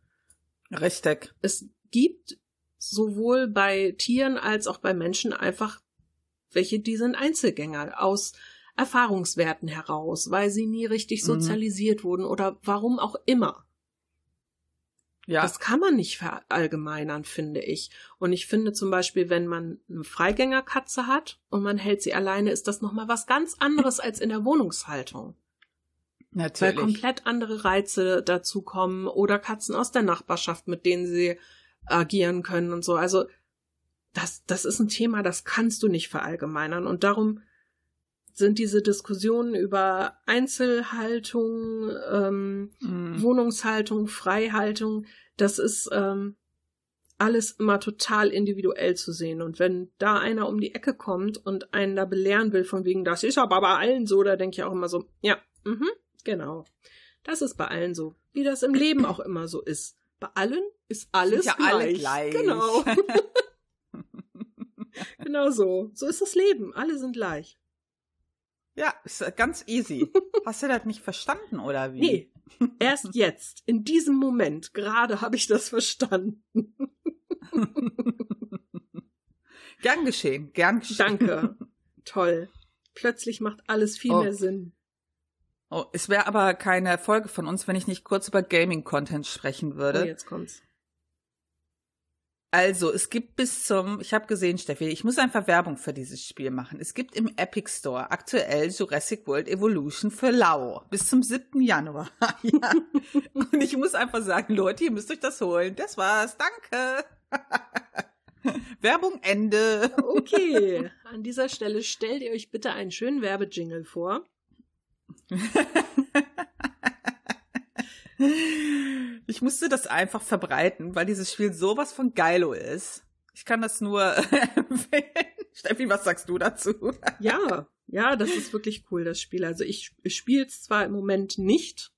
Richtig. Es gibt sowohl bei Tieren als auch bei Menschen einfach welche, die sind Einzelgänger aus Erfahrungswerten heraus, weil sie nie richtig mhm. sozialisiert mhm. wurden oder warum auch immer. Ja. Das kann man nicht verallgemeinern, finde ich. Und ich finde zum Beispiel, wenn man eine Freigängerkatze hat und man hält sie alleine, ist das nochmal was ganz anderes als in der Wohnungshaltung. Natürlich. Weil komplett andere Reize dazukommen oder Katzen aus der Nachbarschaft, mit denen sie agieren können und so. Also, das, das ist ein Thema, das kannst du nicht verallgemeinern. Und darum sind diese Diskussionen über Einzelhaltung, ähm, mm. Wohnungshaltung, Freihaltung, das ist ähm, alles immer total individuell zu sehen. Und wenn da einer um die Ecke kommt und einen da belehren will, von wegen, das ist aber bei allen so, da denke ich auch immer so, ja, mhm, genau. Das ist bei allen so. Wie das im Leben auch immer so ist. Bei allen ist alles ja gleich. Alle gleich. Genau. genau so. So ist das Leben. Alle sind gleich. Ja, ist ganz easy. Hast du das nicht verstanden oder wie? Nee, erst jetzt, in diesem Moment, gerade habe ich das verstanden. gern geschehen, gern geschehen. Danke. Toll. Plötzlich macht alles viel oh. mehr Sinn. Oh, es wäre aber keine Folge von uns, wenn ich nicht kurz über Gaming-Content sprechen würde. Oh, jetzt kommt's. Also, es gibt bis zum, ich habe gesehen, Steffi, ich muss einfach Werbung für dieses Spiel machen. Es gibt im Epic Store aktuell Jurassic World Evolution für Lau bis zum 7. Januar. ja. Und ich muss einfach sagen, Leute, ihr müsst euch das holen. Das war's. Danke. Werbung Ende. okay, an dieser Stelle stellt ihr euch bitte einen schönen Werbejingle vor. Ich musste das einfach verbreiten, weil dieses Spiel sowas von geilo ist. Ich kann das nur empfehlen. Steffi, was sagst du dazu? ja, ja, das ist wirklich cool, das Spiel. Also ich, ich spiele es zwar im Moment nicht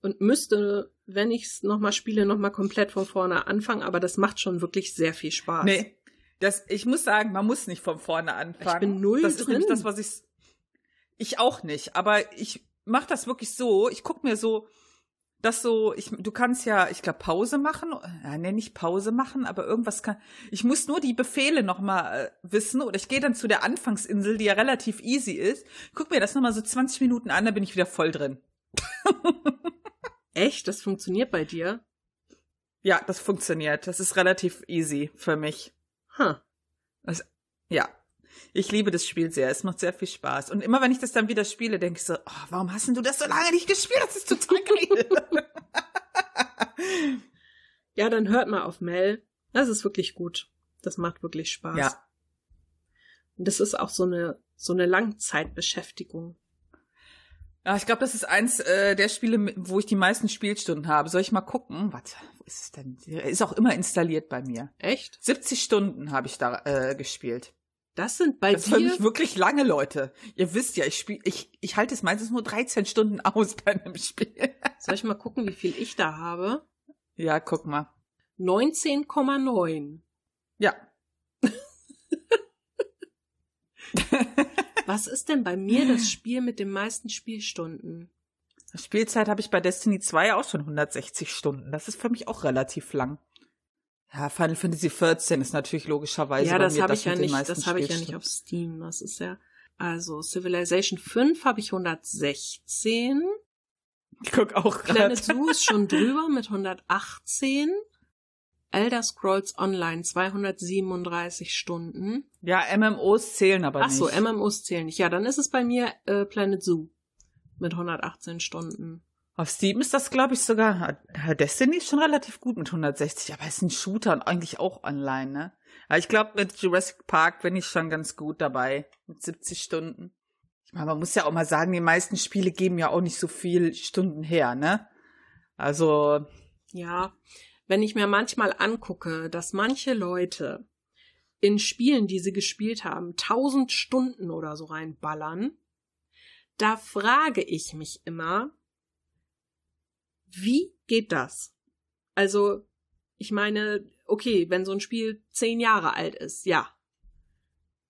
und müsste, wenn ich es nochmal spiele, nochmal komplett von vorne anfangen, aber das macht schon wirklich sehr viel Spaß. Nee, das, ich muss sagen, man muss nicht von vorne anfangen. Ich bin null das drin. ist das, was ich, ich auch nicht, aber ich mache das wirklich so, ich guck mir so, das so, ich, du kannst ja, ich glaube, Pause machen, ja, nee, nicht Pause machen, aber irgendwas kann, ich muss nur die Befehle nochmal äh, wissen oder ich gehe dann zu der Anfangsinsel, die ja relativ easy ist, guck mir das nochmal so 20 Minuten an, dann bin ich wieder voll drin. Echt? Das funktioniert bei dir? Ja, das funktioniert. Das ist relativ easy für mich. Huh. Das, ja, ich liebe das Spiel sehr. Es macht sehr viel Spaß. Und immer wenn ich das dann wieder spiele, denke ich so, oh, warum hast denn du das so lange nicht gespielt? Das ist total geil. ja, dann hört mal auf Mel. Das ist wirklich gut. Das macht wirklich Spaß. Ja. Und das ist auch so eine, so eine Langzeitbeschäftigung. Ja, ich glaube, das ist eins äh, der Spiele, wo ich die meisten Spielstunden habe. Soll ich mal gucken? Warte, wo ist es denn? Ist auch immer installiert bei mir. Echt? 70 Stunden habe ich da äh, gespielt. Das sind bei das dir. Das für mich wirklich lange, Leute. Ihr wisst ja, ich spiel, ich, ich halte es meistens nur 13 Stunden aus bei einem Spiel. Soll ich mal gucken, wie viel ich da habe? Ja, guck mal. 19,9. Ja. Was ist denn bei mir das Spiel mit den meisten Spielstunden? Spielzeit habe ich bei Destiny 2 auch schon 160 Stunden. Das ist für mich auch relativ lang. Ja, Final Fantasy 14 ist natürlich logischerweise ja, das habe ich ja nicht, das habe ich ja nicht auf Steam. Das ist ja also Civilization 5 habe ich 116. Ich guck auch grad. Planet Zoo ist schon drüber mit 118. Elder Scrolls Online 237 Stunden. Ja, MMOs zählen aber Ach nicht. so, MMOs zählen nicht. Ja, dann ist es bei mir äh, Planet Zoo mit 118 Stunden. Auf Steam ist das, glaube ich, sogar. Destiny ist schon relativ gut mit 160, aber es ist ein Shooter und eigentlich auch online, ne? Aber ich glaube, mit Jurassic Park bin ich schon ganz gut dabei. Mit 70 Stunden. Ich meine, man muss ja auch mal sagen, die meisten Spiele geben ja auch nicht so viel Stunden her, ne? Also. Ja, wenn ich mir manchmal angucke, dass manche Leute in Spielen, die sie gespielt haben, tausend Stunden oder so reinballern, da frage ich mich immer, wie geht das? Also, ich meine, okay, wenn so ein Spiel zehn Jahre alt ist, ja.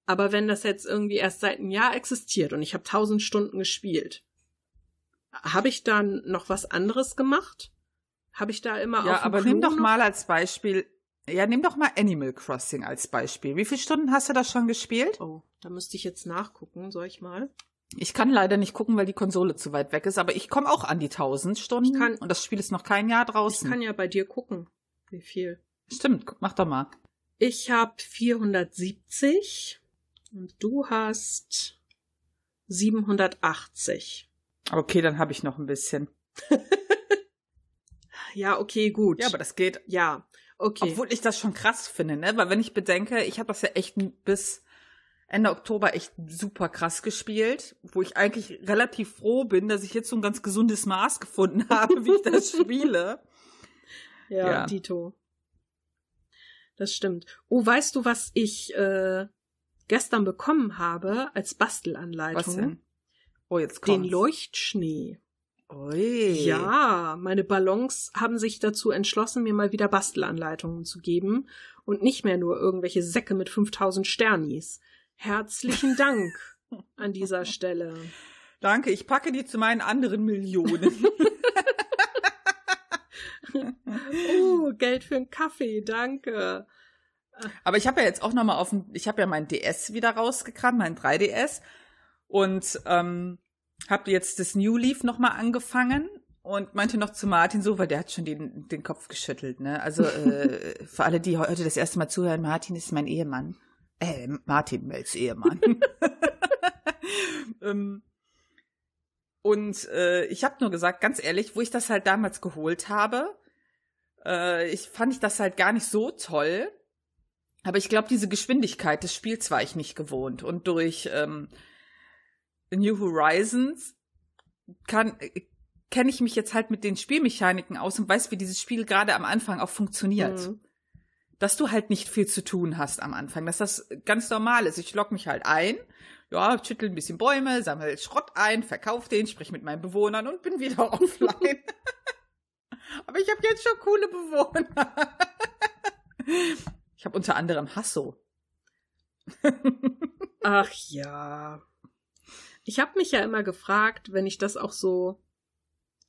Aber wenn das jetzt irgendwie erst seit einem Jahr existiert und ich habe tausend Stunden gespielt, habe ich dann noch was anderes gemacht? Habe ich da immer Ja, auf aber nimm doch mal als Beispiel, ja, nimm doch mal Animal Crossing als Beispiel. Wie viele Stunden hast du da schon gespielt? Oh, da müsste ich jetzt nachgucken, soll ich mal? Ich kann leider nicht gucken, weil die Konsole zu weit weg ist, aber ich komme auch an die 1000 Stunden Ich kann- und das Spiel ist noch kein Jahr Ich draußen. kann ja bei dir gucken, wie viel. Stimmt, mach doch mal. Ich habe 470 und du hast 780. Okay, dann habe ich noch ein bisschen. Ja, okay, gut. Ja, aber das geht. ja, okay. Obwohl ich das schon krass finde, ne? Weil wenn ich bedenke, ich habe das ja echt bis Ende Oktober echt super krass gespielt, wo ich eigentlich relativ froh bin, dass ich jetzt so ein ganz gesundes Maß gefunden habe, wie ich das spiele. ja, ja. Dito. Das stimmt. Oh, weißt du, was ich äh, gestern bekommen habe als Bastelanleitung? Was denn? Oh, jetzt Den kommt's. Leuchtschnee. Ui. Ja, meine Ballons haben sich dazu entschlossen, mir mal wieder Bastelanleitungen zu geben und nicht mehr nur irgendwelche Säcke mit 5000 Sternis. Herzlichen Dank an dieser Stelle. Danke, ich packe die zu meinen anderen Millionen. Oh, Geld für einen Kaffee, danke. Aber ich habe ja jetzt auch noch mal auf dem, ich habe ja mein DS wieder rausgekramt, mein 3DS und ähm, habe jetzt das New Leaf noch mal angefangen und meinte noch zu Martin so, weil der hat schon den, den Kopf geschüttelt, ne? Also äh, für alle, die heute das erste Mal zuhören, Martin ist mein Ehemann. Äh, Martin Mels Ehemann. ähm, und äh, ich habe nur gesagt, ganz ehrlich, wo ich das halt damals geholt habe, äh, ich fand ich das halt gar nicht so toll. Aber ich glaube, diese Geschwindigkeit des Spiels war ich nicht gewohnt. Und durch ähm, New Horizons kann äh, kenne ich mich jetzt halt mit den Spielmechaniken aus und weiß, wie dieses Spiel gerade am Anfang auch funktioniert. Mhm. Dass du halt nicht viel zu tun hast am Anfang, dass das ganz normal ist. Ich logge mich halt ein, ja, schüttel ein bisschen Bäume, sammle Schrott ein, verkauf den, sprich mit meinen Bewohnern und bin wieder offline. Aber ich habe jetzt schon coole Bewohner. ich habe unter anderem Hasso. Ach ja. Ich habe mich ja immer gefragt, wenn ich das auch so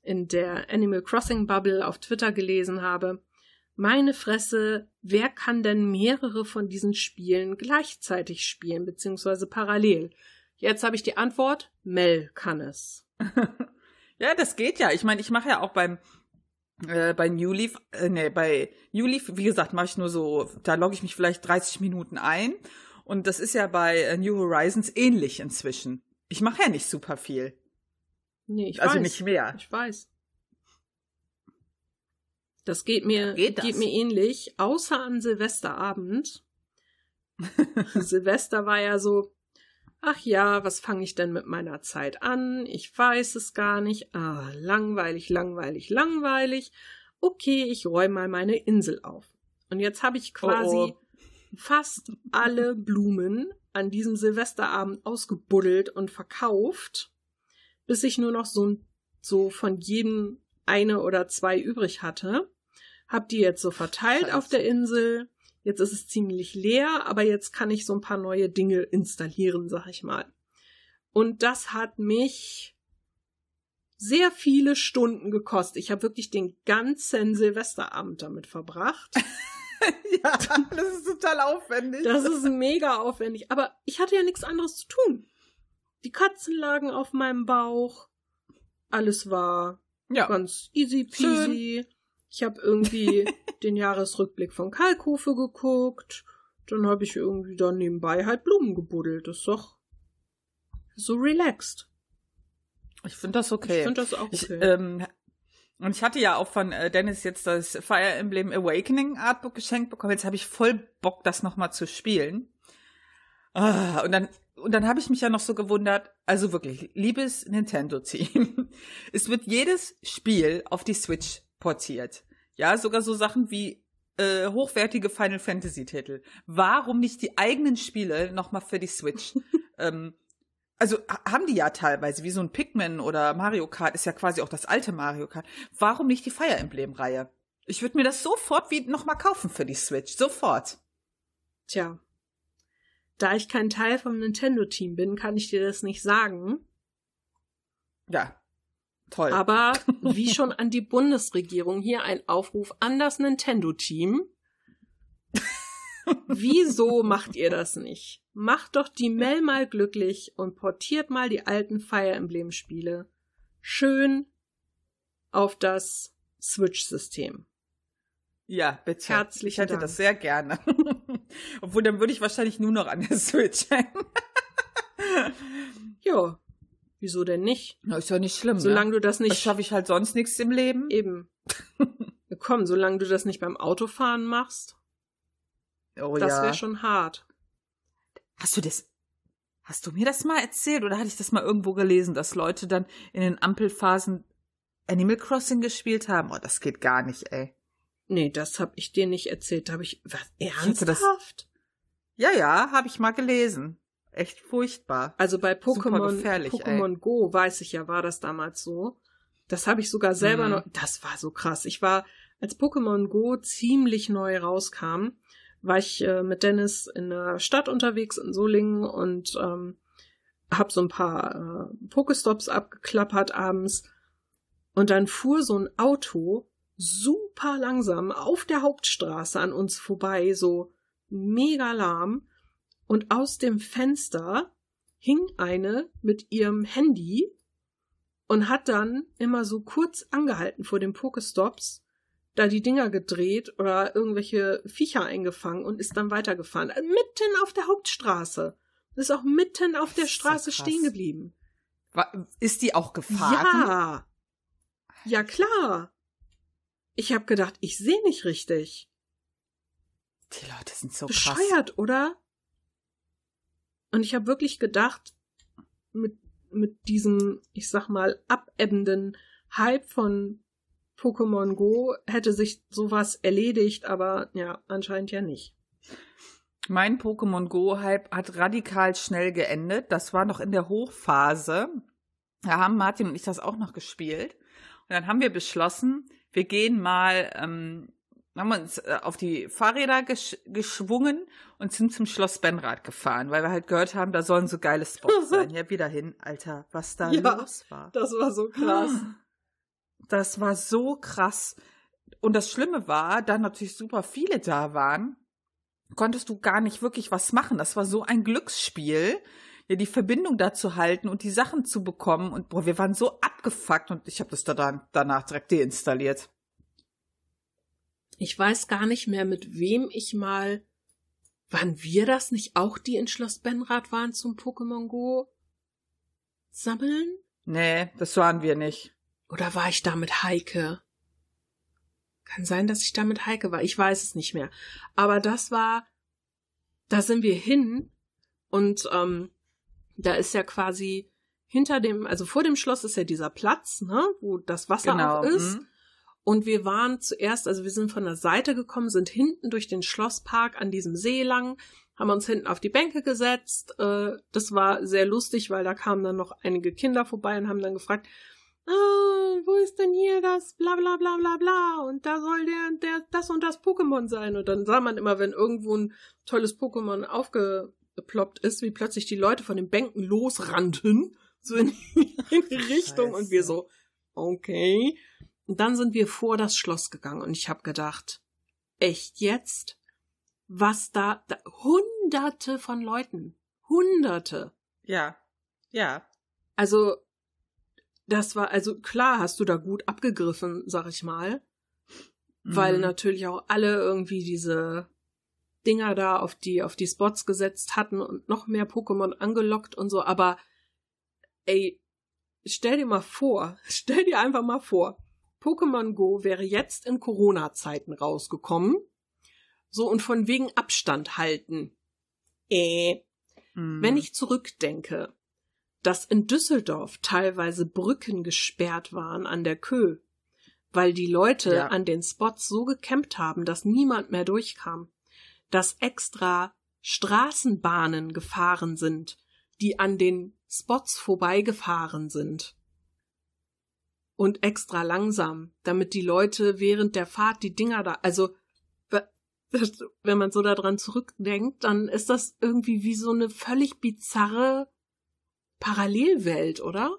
in der Animal Crossing Bubble auf Twitter gelesen habe, meine Fresse, wer kann denn mehrere von diesen Spielen gleichzeitig spielen, beziehungsweise parallel? Jetzt habe ich die Antwort, Mel kann es. Ja, das geht ja. Ich meine, ich mache ja auch beim Äh, bei New Leaf, äh, nee, bei New Leaf, wie gesagt, mache ich nur so, da logge ich mich vielleicht 30 Minuten ein. Und das ist ja bei äh, New Horizons ähnlich inzwischen. Ich mache ja nicht super viel. Nee, ich also weiß. nicht mehr. Ich weiß. Das geht mir, Geht das? geht mir ähnlich, außer an Silvesterabend. Silvester war ja so, ach ja, was fange ich denn mit meiner Zeit an? Ich weiß es gar nicht. Ah, langweilig, langweilig, langweilig. Okay, ich räume mal meine Insel auf. Und jetzt habe ich quasi Oh, fast alle Blumen an diesem Silvesterabend ausgebuddelt und verkauft, bis ich nur noch so, so von jedem eine oder zwei übrig hatte. Hab die jetzt so verteilt Scheiße. auf der Insel. Jetzt ist es ziemlich leer, aber jetzt kann ich so ein paar neue Dinge installieren, sag ich mal. Und das hat mich sehr viele Stunden gekostet. Ich habe wirklich den ganzen Silvesterabend damit verbracht. ja, das ist total aufwendig. Das ist mega aufwendig. Aber ich hatte ja nichts anderes zu tun. Die Katzen lagen auf meinem Bauch. Alles war ja. ganz easy peasy. Ich habe irgendwie den Jahresrückblick von Kalkofe geguckt. Dann habe ich irgendwie dann nebenbei halt Blumen gebuddelt. Das ist doch so relaxed. Ich finde das okay. Ich finde das auch Ich, okay. ähm, und ich hatte ja auch von äh, Dennis jetzt das Fire Emblem Awakening Artbook geschenkt bekommen. Jetzt habe ich voll Bock, das nochmal zu spielen. Ah, und dann, und dann habe ich mich ja noch so gewundert, also wirklich, liebes Nintendo-Team, es wird jedes Spiel auf die Switch portiert. Ja, sogar so Sachen wie äh, hochwertige Final Fantasy-Titel. Warum nicht die eigenen Spiele nochmal für die Switch? ähm, also ha- haben die ja teilweise, wie so ein Pikmin oder Mario Kart, ist ja quasi auch das alte Mario Kart. Warum nicht die Fire Emblem-Reihe? Ich würde mir das sofort wie nochmal kaufen für die Switch. Sofort. Tja. Da ich kein Teil vom Nintendo-Team bin, kann ich dir das nicht sagen. Ja. Toll. Aber wie schon an die Bundesregierung hier ein Aufruf an das Nintendo-Team. Wieso macht ihr das nicht? Macht doch die Mel mal glücklich und portiert mal die alten Fire Emblem-Spiele schön auf das Switch-System. ja, bitte. Herzlichen ich hätte Dank. das sehr gerne. Obwohl, dann würde ich wahrscheinlich nur noch an der Switch hängen. Ja, wieso denn nicht? Na, ist ja nicht schlimm. Solange ne? du das Das nicht schaffe ich halt sonst nichts im Leben. eben. Komm, solange du das nicht beim Autofahren machst, Oh das ja. wäre schon hart. Hast du das? Hast du mir das mal erzählt oder hatte ich das mal irgendwo gelesen, dass Leute dann in den Ampelphasen Animal Crossing gespielt haben? Oh, das geht gar nicht, ey. Nee, das hab ich dir nicht erzählt. Hab ich was ernsthaft? Ja, ja, habe ich mal gelesen. Echt furchtbar. Also bei Pokémon Pokémon Go weiß ich ja, war das damals so. Das habe ich sogar selber Mhm. noch. Das war so krass. Ich war, als Pokémon Go ziemlich neu rauskam, war ich äh, mit Dennis in der Stadt unterwegs in Solingen und ähm, hab so ein paar äh, Pokestops abgeklappert abends. Und dann fuhr so ein Auto super langsam auf der Hauptstraße an uns vorbei, so mega lahm. Und aus dem Fenster hing eine mit ihrem Handy und hat dann immer so kurz angehalten vor den Pokestops, da die Dinger gedreht oder irgendwelche Viecher eingefangen und ist dann weitergefahren. Äh, Mitten auf der Hauptstraße. Ist auch mitten auf der so Straße krass. stehen geblieben. Ist die auch gefahren? Ja. Ja, klar. Ich hab gedacht, ich sehe nicht richtig. Die Leute sind so krass. Bescheuert, oder? Und ich habe wirklich gedacht, mit, mit diesem, ich sag mal, abebbenden Hype von Pokémon Go hätte sich sowas erledigt, aber ja, anscheinend ja nicht. Mein Pokémon Go-Hype hat radikal schnell geendet. Das war noch in der Hochphase. Da haben Martin und ich das auch noch gespielt. Und dann haben wir beschlossen, wir gehen mal, ähm, haben uns äh, auf die Fahrräder gesch geschwungen und sind zum Schloss Benrad gefahren, weil wir halt gehört haben, da sollen so geile Spots sein. Ja, wieder hin, Alter, was da Ja. los war. Das war so Das war so krass. Und das Schlimme war, da natürlich super viele da waren, konntest du gar nicht wirklich was machen. Das war so ein Glücksspiel, ja, die Verbindung da zu halten und die Sachen zu bekommen. Und boah, wir waren so abgefuckt und ich habe das da dann danach direkt deinstalliert. Ich weiß gar nicht mehr, mit wem ich mal. Waren wir das nicht auch, die in Schloss Benrad waren zum Pokémon Go sammeln? Nee, das waren wir nicht. Oder war ich da mit Heike? Kann sein, dass ich da mit Heike war. Ich weiß es nicht mehr. Aber das war, da sind wir hin und ähm, da ist ja quasi hinter dem, also vor dem Schloss ist ja dieser Platz, ne, wo das Wasser Genau, auch ist. mhm. Und wir waren zuerst, also wir sind von der Seite gekommen, sind hinten durch den Schlosspark an diesem See lang, haben uns hinten auf die Bänke gesetzt. Äh, das war sehr lustig, weil da kamen dann noch einige Kinder vorbei und haben dann gefragt, ah, wo ist denn hier das bla bla bla bla bla und da soll der, der das und das Pokémon sein. Und dann sah man immer, wenn irgendwo ein tolles Pokémon aufgeploppt ist, wie plötzlich die Leute von den Bänken losrannten, so in die Richtung und wir Scheiße. so, okay. Und dann sind wir vor das Schloss gegangen und ich habe gedacht, echt jetzt? Was da, da, hunderte von Leuten, hunderte. Ja. Ja. Also, das war, also klar hast du da gut abgegriffen, sag ich mal, weil Mhm. natürlich auch alle irgendwie diese Dinger da auf die, auf die Spots gesetzt hatten und noch mehr Pokémon angelockt und so, aber ey, stell dir mal vor, stell dir einfach mal vor, Pokémon Go wäre jetzt in Corona-Zeiten rausgekommen. So und von wegen Abstand halten. Äh, Mhm. wenn ich zurückdenke, dass in Düsseldorf teilweise Brücken gesperrt waren an der Kö, weil die Leute Ja. an den Spots so gecampt haben, dass niemand mehr durchkam, dass extra Straßenbahnen gefahren sind, die an den Spots vorbeigefahren sind. Und extra langsam, damit die Leute während der Fahrt die Dinger da, also wenn man so daran zurückdenkt, dann ist das irgendwie wie so eine völlig bizarre Parallelwelt, oder?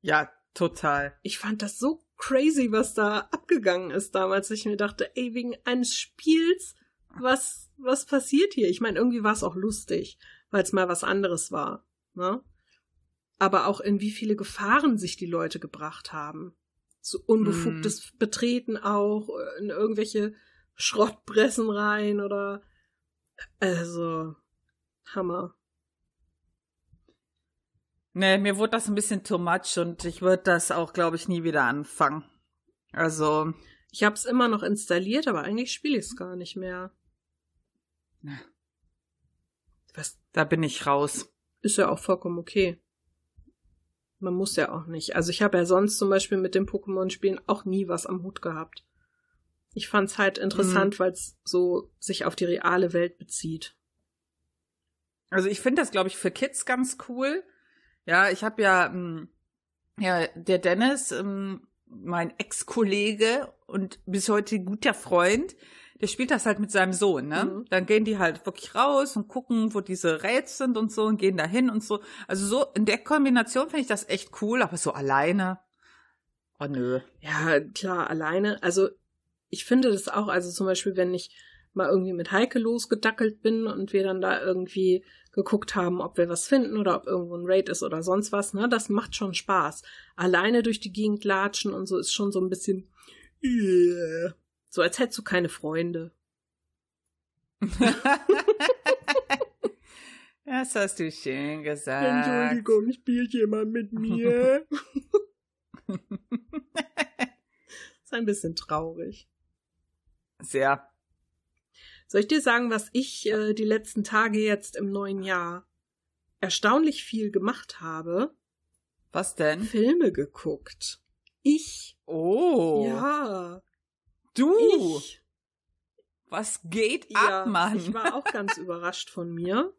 Ja, total. Ich fand das so crazy, was da abgegangen ist damals. Ich mir dachte, ey, wegen eines Spiels, was, was passiert hier? Ich meine, irgendwie war es auch lustig, weil es mal was anderes war, ne? Aber auch in wie viele Gefahren sich die Leute gebracht haben. So unbefugtes Betreten auch, äh, in irgendwelche Schrottpressen rein oder, also, Hammer. Nee, mir wurde das ein bisschen too much und ich würde das auch, glaube ich, nie wieder anfangen. Also, Ich habe es immer noch installiert, aber eigentlich spiele ich es gar nicht mehr. na, Was da bin ich raus. ist ja auch vollkommen okay. Man muss ja auch nicht. Also ich habe ja sonst zum Beispiel mit dem Pokémon-Spielen auch nie was am Hut gehabt. Ich fand's halt interessant, weil es so sich auf die reale Welt bezieht. Also ich finde das, glaube ich, für Kids ganz cool. Ja, ich habe ja, ähm, ja, der Dennis, ähm, mein Ex-Kollege und bis heute guter Freund, der spielt das halt mit seinem Sohn, ne? Mhm. Dann gehen die halt wirklich raus und gucken, wo diese Raids sind und so und gehen da hin und so. Also so in der Kombination finde ich das echt cool, aber so alleine, oh nö. Ja, klar, alleine. Also ich finde das auch, also zum Beispiel, wenn ich mal irgendwie mit Heike losgedackelt bin und wir dann da irgendwie geguckt haben, ob wir was finden oder ob irgendwo ein Raid ist oder sonst was, ne, das macht schon Spaß. Alleine durch die Gegend latschen und so ist schon so ein bisschen äh, so, als hättest du keine Freunde. das hast du schön gesagt. spielt jemand mit mir? ist ein bisschen traurig. Sehr. Soll ich dir sagen, was ich äh, die letzten Tage jetzt im neuen Jahr erstaunlich viel gemacht habe? Was denn? Filme geguckt. Ich. Oh. Ja. Du. Ich. Was geht Ja, ab, Mann? ich war auch ganz überrascht von mir.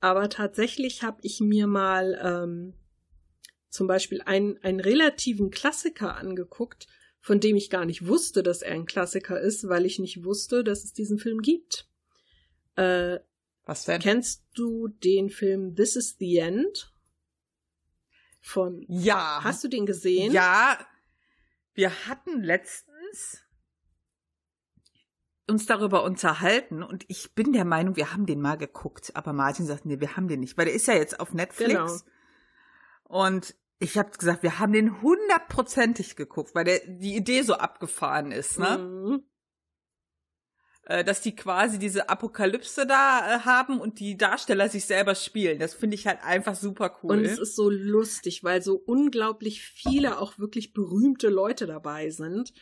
Aber tatsächlich habe ich mir mal ähm, zum Beispiel einen, einen relativen Klassiker angeguckt, von dem ich gar nicht wusste, dass er ein Klassiker ist, weil ich nicht wusste, dass es diesen Film gibt. Äh, Was denn? kennst du den Film This is the End? Von. Ja. Hast du den gesehen? Ja. Wir hatten letztens uns darüber unterhalten und ich bin der Meinung, wir haben den mal geguckt. Aber Martin sagt, nee, wir haben den nicht, weil der ist ja jetzt auf Netflix. Genau. Und ich habe gesagt, wir haben den hundertprozentig geguckt, weil der, die Idee so abgefahren ist, ne? Mhm. Äh, dass die quasi diese Apokalypse da äh, haben und die Darsteller sich selber spielen. Das finde ich halt einfach super cool. Und es ist so lustig, weil so unglaublich viele auch wirklich berühmte Leute dabei sind.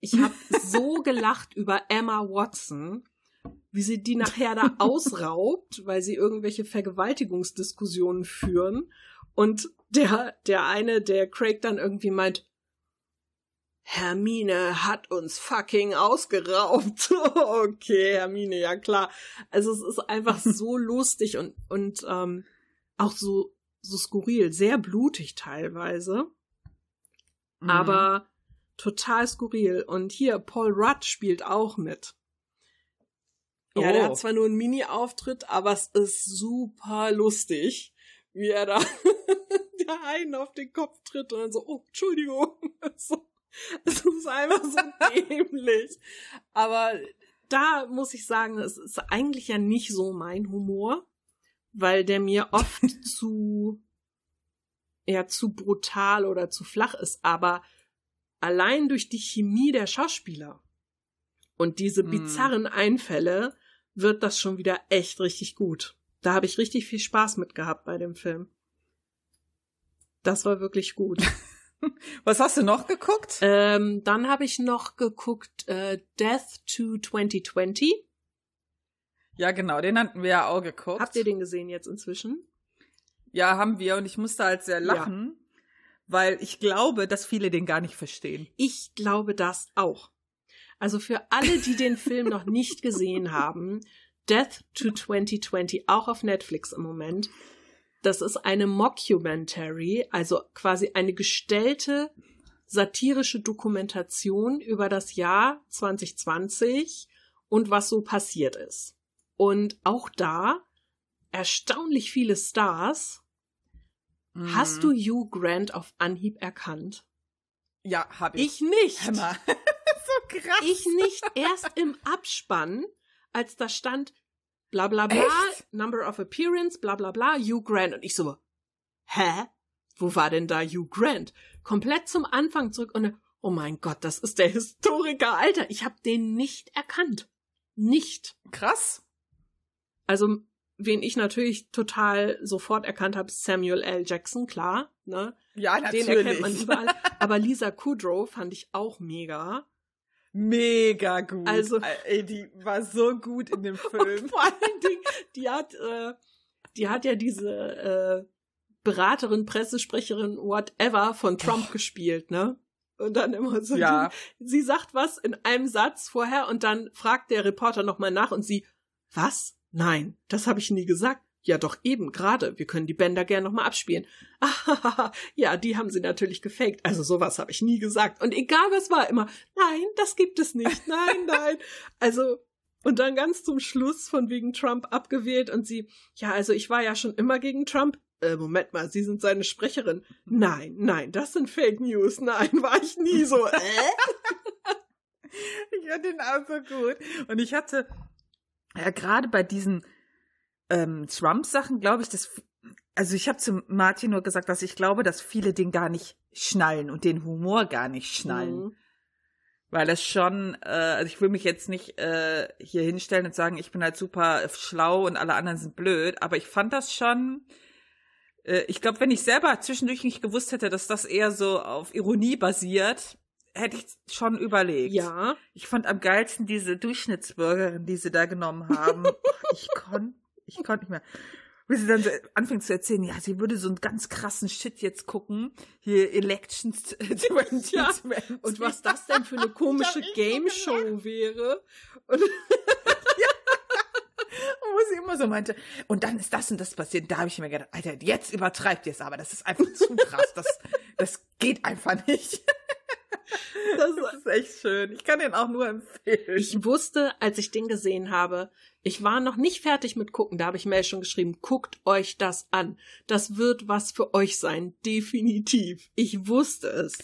Ich habe so gelacht über Emma Watson, wie sie die nachher da ausraubt, weil sie irgendwelche Vergewaltigungsdiskussionen führen. Und der, der eine, der Craig dann irgendwie meint, Hermine hat uns fucking ausgeraubt. okay, Hermine, ja klar. Also es ist einfach so lustig und, und ähm, auch so, so skurril, sehr blutig teilweise. Mhm. Aber total skurril. Und hier, Paul Rudd spielt auch mit. Ja, der Oh. hat zwar nur einen Mini-Auftritt, aber es ist super lustig, wie er da der einen auf den Kopf tritt und dann so, oh, Entschuldigung. So. Es ist einfach so dämlich. Aber da muss ich sagen, es ist eigentlich ja nicht so mein Humor, weil der mir oft zu, ja, zu brutal oder zu flach ist. Aber allein durch die Chemie der Schauspieler und diese Mm. bizarren Einfälle wird das schon wieder echt richtig gut. Da habe ich richtig viel Spaß mit gehabt bei dem Film. Das war wirklich gut. Was hast du noch geguckt? ähm, dann habe ich noch geguckt äh, Death to 2020. ja, genau, den hatten wir ja auch geguckt. Habt ihr den gesehen jetzt inzwischen? Ja, haben wir und ich musste halt sehr lachen, weil ich glaube, dass viele den gar nicht verstehen. Ich glaube das auch. Also für alle, die den Film noch nicht gesehen haben, Death to 2020, auch auf Netflix im Moment. Das ist eine Mockumentary, also quasi eine gestellte satirische Dokumentation über das Jahr 2020 und was so passiert ist. Und auch da erstaunlich viele Stars. Hast Mhm. du Hugh Grant auf Anhieb erkannt? Ja, hab ich. Ich nicht. Hammer. so krass. Ich nicht erst im Abspann, als da stand bla bla bla, Echt? Number of Appearance, bla bla bla, Hugh Grant. Und ich so, hä? Wo war denn da Hugh Grant? Komplett zum Anfang zurück und oh mein Gott, das ist der Historiker. Alter, ich habe den nicht erkannt. Nicht. krass. Also, wen ich natürlich total sofort erkannt habe, ist Samuel L. Jackson, klar, ne? Ja, Den natürlich. erkennt man überall. Aber Lisa Kudrow fand ich auch mega. Mega gut. Also- ey, die war so gut in dem Film. Vor allen Dingen, die hat, äh, die hat ja diese äh, Beraterin, Pressesprecherin, whatever von Trump gespielt, ne? Und dann immer so, Ja. sie sagt was in einem Satz vorher und dann fragt der Reporter nochmal nach und sie, was? Nein, das habe ich nie gesagt. Ja, doch eben gerade. Wir können die Bänder gern nochmal abspielen. Ah, ja, die haben sie natürlich gefaked. Also sowas habe ich nie gesagt. Und egal was war, immer, nein, das gibt es nicht. Nein, nein. Also, und dann ganz zum Schluss von wegen Trump abgewählt und sie, ja, also ich war ja schon immer gegen Trump. Äh, Moment mal, Sie sind seine Sprecherin. Nein, nein, das sind Fake News. Nein, war ich nie so. Äh? Ich fand den auch so gut. Und ich hatte ja gerade bei diesen ähm, Trump-Sachen, glaube ich, dass also ich habe zu Martin nur gesagt, dass ich glaube, dass viele den gar nicht schnallen und den Humor gar nicht schnallen. Mhm. Weil das schon, äh, also ich will mich jetzt nicht äh, hier hinstellen und sagen, ich bin halt super schlau und alle anderen sind blöd, aber ich fand das schon, äh, ich glaube, wenn ich selber zwischendurch nicht gewusst hätte, dass das eher so auf Ironie basiert, hätte ich schon überlegt. Ja, Ich fand am geilsten diese Durchschnittsbürgerin, die sie da genommen haben. ich konnte ich konnt nicht mehr. Wie sie dann so anfängt zu erzählen, ja, sie würde so einen ganz krassen Shit jetzt gucken. Hier Elections 2020. Ja, und was das denn für eine komische Game Show wäre. Und wo sie immer so meinte, und dann ist das und das passiert. Da habe ich mir gedacht, Alter, jetzt übertreibt ihr es aber. Das ist einfach zu krass. Das, das geht einfach nicht. Das, Das ist echt schön. Ich kann den auch nur empfehlen. ich wusste, als ich den gesehen habe, ich war noch nicht fertig mit gucken. Da habe ich Mail schon geschrieben, guckt euch das an. Das wird was für euch sein. Definitiv. Ich wusste es.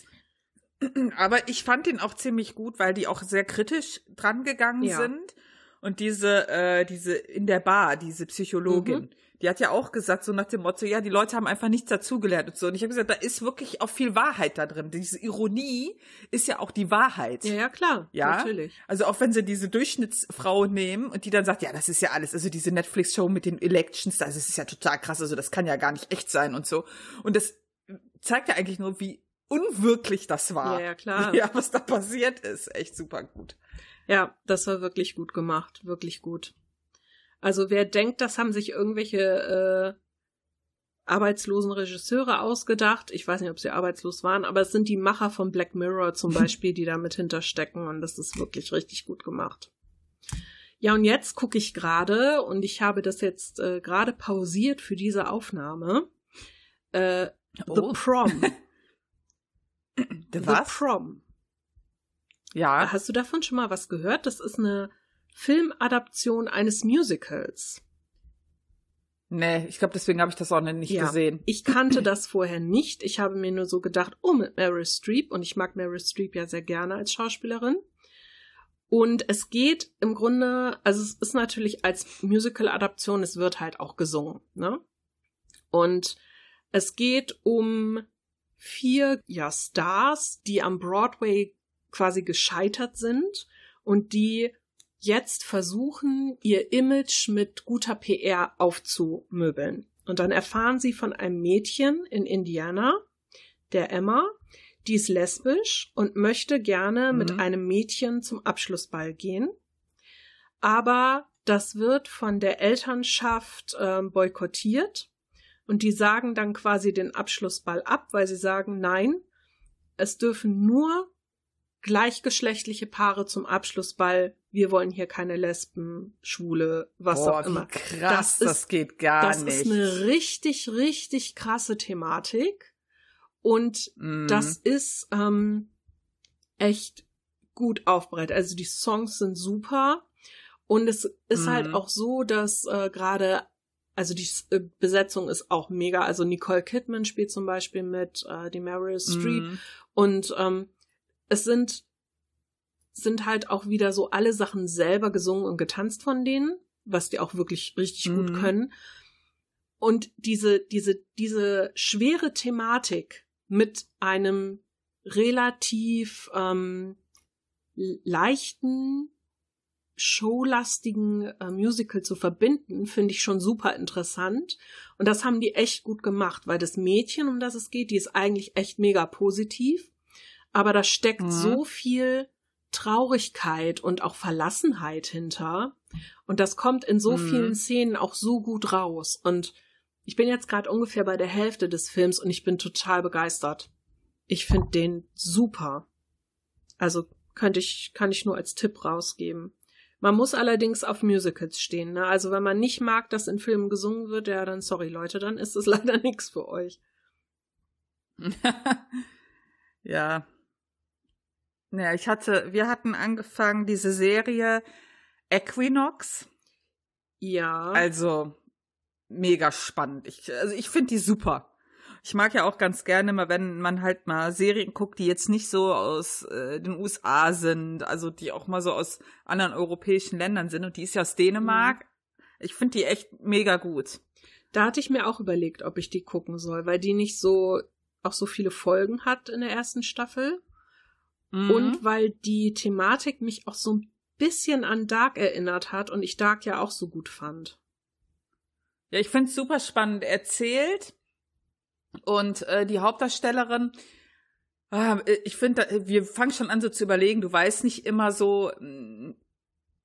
Aber ich fand den auch ziemlich gut, weil die auch sehr kritisch dran gegangen Ja. sind. Und diese, äh, diese in der Bar, diese Psychologin, die hat ja auch gesagt, so nach dem Motto, ja, die Leute haben einfach nichts dazugelernt und so. Und ich habe gesagt, da ist wirklich auch viel Wahrheit da drin. Diese Ironie ist ja auch die Wahrheit. Ja, ja, klar. Ja, Natürlich. Also auch wenn sie diese Durchschnittsfrau nehmen und die dann sagt, ja, das ist ja alles, also diese Netflix-Show mit den Elections, das ist ja total krass, also das kann ja gar nicht echt sein und so. Und das zeigt ja eigentlich nur, wie unwirklich das war. Ja, ja, klar. Ja, was da passiert ist. Echt super gut. Ja, das war wirklich gut gemacht. Wirklich gut. Also wer denkt, das haben sich irgendwelche äh, arbeitslosen Regisseure ausgedacht, ich weiß nicht, ob sie arbeitslos waren, aber es sind die Macher von Black Mirror zum Beispiel, die da mit hinterstecken und das ist wirklich richtig gut gemacht. Ja, und jetzt gucke ich gerade und ich habe das jetzt äh, gerade pausiert für diese Aufnahme. Äh, The Oh. Prom. The The? Prom. Ja. Hast du davon schon mal was gehört? Das ist eine Filmadaption eines Musicals. Nee, ich glaube, deswegen habe ich das auch noch nicht Ja. gesehen. Ich kannte das vorher nicht. Ich habe mir nur so gedacht, oh, mit Meryl Streep. Und ich mag Meryl Streep ja sehr gerne als Schauspielerin. Und es geht im Grunde, also es ist natürlich als Musical-Adaption, es wird halt auch gesungen, ne? Und es geht um vier, ja, Stars, die am Broadway quasi gescheitert sind und die jetzt versuchen, ihr Image mit guter PR aufzumöbeln. Und dann erfahren sie von einem Mädchen in Indiana, der Emma, die ist lesbisch und möchte gerne Mhm. mit einem Mädchen zum Abschlussball gehen. Aber das wird von der Elternschaft ähm, boykottiert und die sagen dann quasi den Abschlussball ab, weil sie sagen, nein, es dürfen nur gleichgeschlechtliche Paare zum Abschlussball. Wir wollen hier keine Lesben, Schwule, was Boah, auch immer. krass, Das das, ist- geht gar das nicht. ist eine richtig, richtig krasse Thematik. Und Mhm. das ist ähm, echt gut aufbereitet. Also die Songs sind super. Und es ist Mhm. halt auch so, dass äh, gerade, also die äh, Besetzung ist auch mega. Also Nicole Kidman spielt zum Beispiel mit, äh, die Meryl Streep. Mhm. Und ähm, es sind, sind halt auch wieder so alle Sachen selber gesungen und getanzt von denen, was die auch wirklich richtig gut Mhm. können. Und diese, diese, diese schwere Thematik mit einem relativ ähm, leichten, showlastigen äh, Musical zu verbinden, finde ich schon super interessant. Und das haben die echt gut gemacht, weil das Mädchen, um das es geht, die ist eigentlich echt mega positiv. Aber da steckt Mhm. so viel Traurigkeit und auch Verlassenheit hinter. Und das kommt in so Mhm. vielen Szenen auch so gut raus. Und ich bin jetzt gerade ungefähr bei der Hälfte des Films und ich bin total begeistert. Ich finde den super. Also könnte ich, kann ich nur als Tipp rausgeben. Man muss allerdings auf Musicals stehen. Ne? Also wenn man nicht mag, dass in Filmen gesungen wird, ja, dann sorry Leute, dann ist es leider nichts für euch. ja. Ja, ich hatte, wir hatten angefangen, diese Serie Equinox. Ja. Also, mega spannend. Ich, also, ich finde die super. Ich mag ja auch ganz gerne mal, wenn man halt mal Serien guckt, die jetzt nicht so aus äh, den USA sind, also die auch mal so aus anderen europäischen Ländern sind. Und die ist ja aus Dänemark. Ich finde die echt mega gut. Da hatte ich mir auch überlegt, ob ich die gucken soll, weil die nicht so auch so viele Folgen hat in der ersten Staffel Mhm. und weil die Thematik mich auch so ein bisschen an Dark erinnert hat und ich Dark ja auch so gut fand. Ja, ich finde es super spannend erzählt. Und äh, die Hauptdarstellerin, ah, ich finde, wir fangen schon an so zu überlegen, du weißt nicht immer so, mm,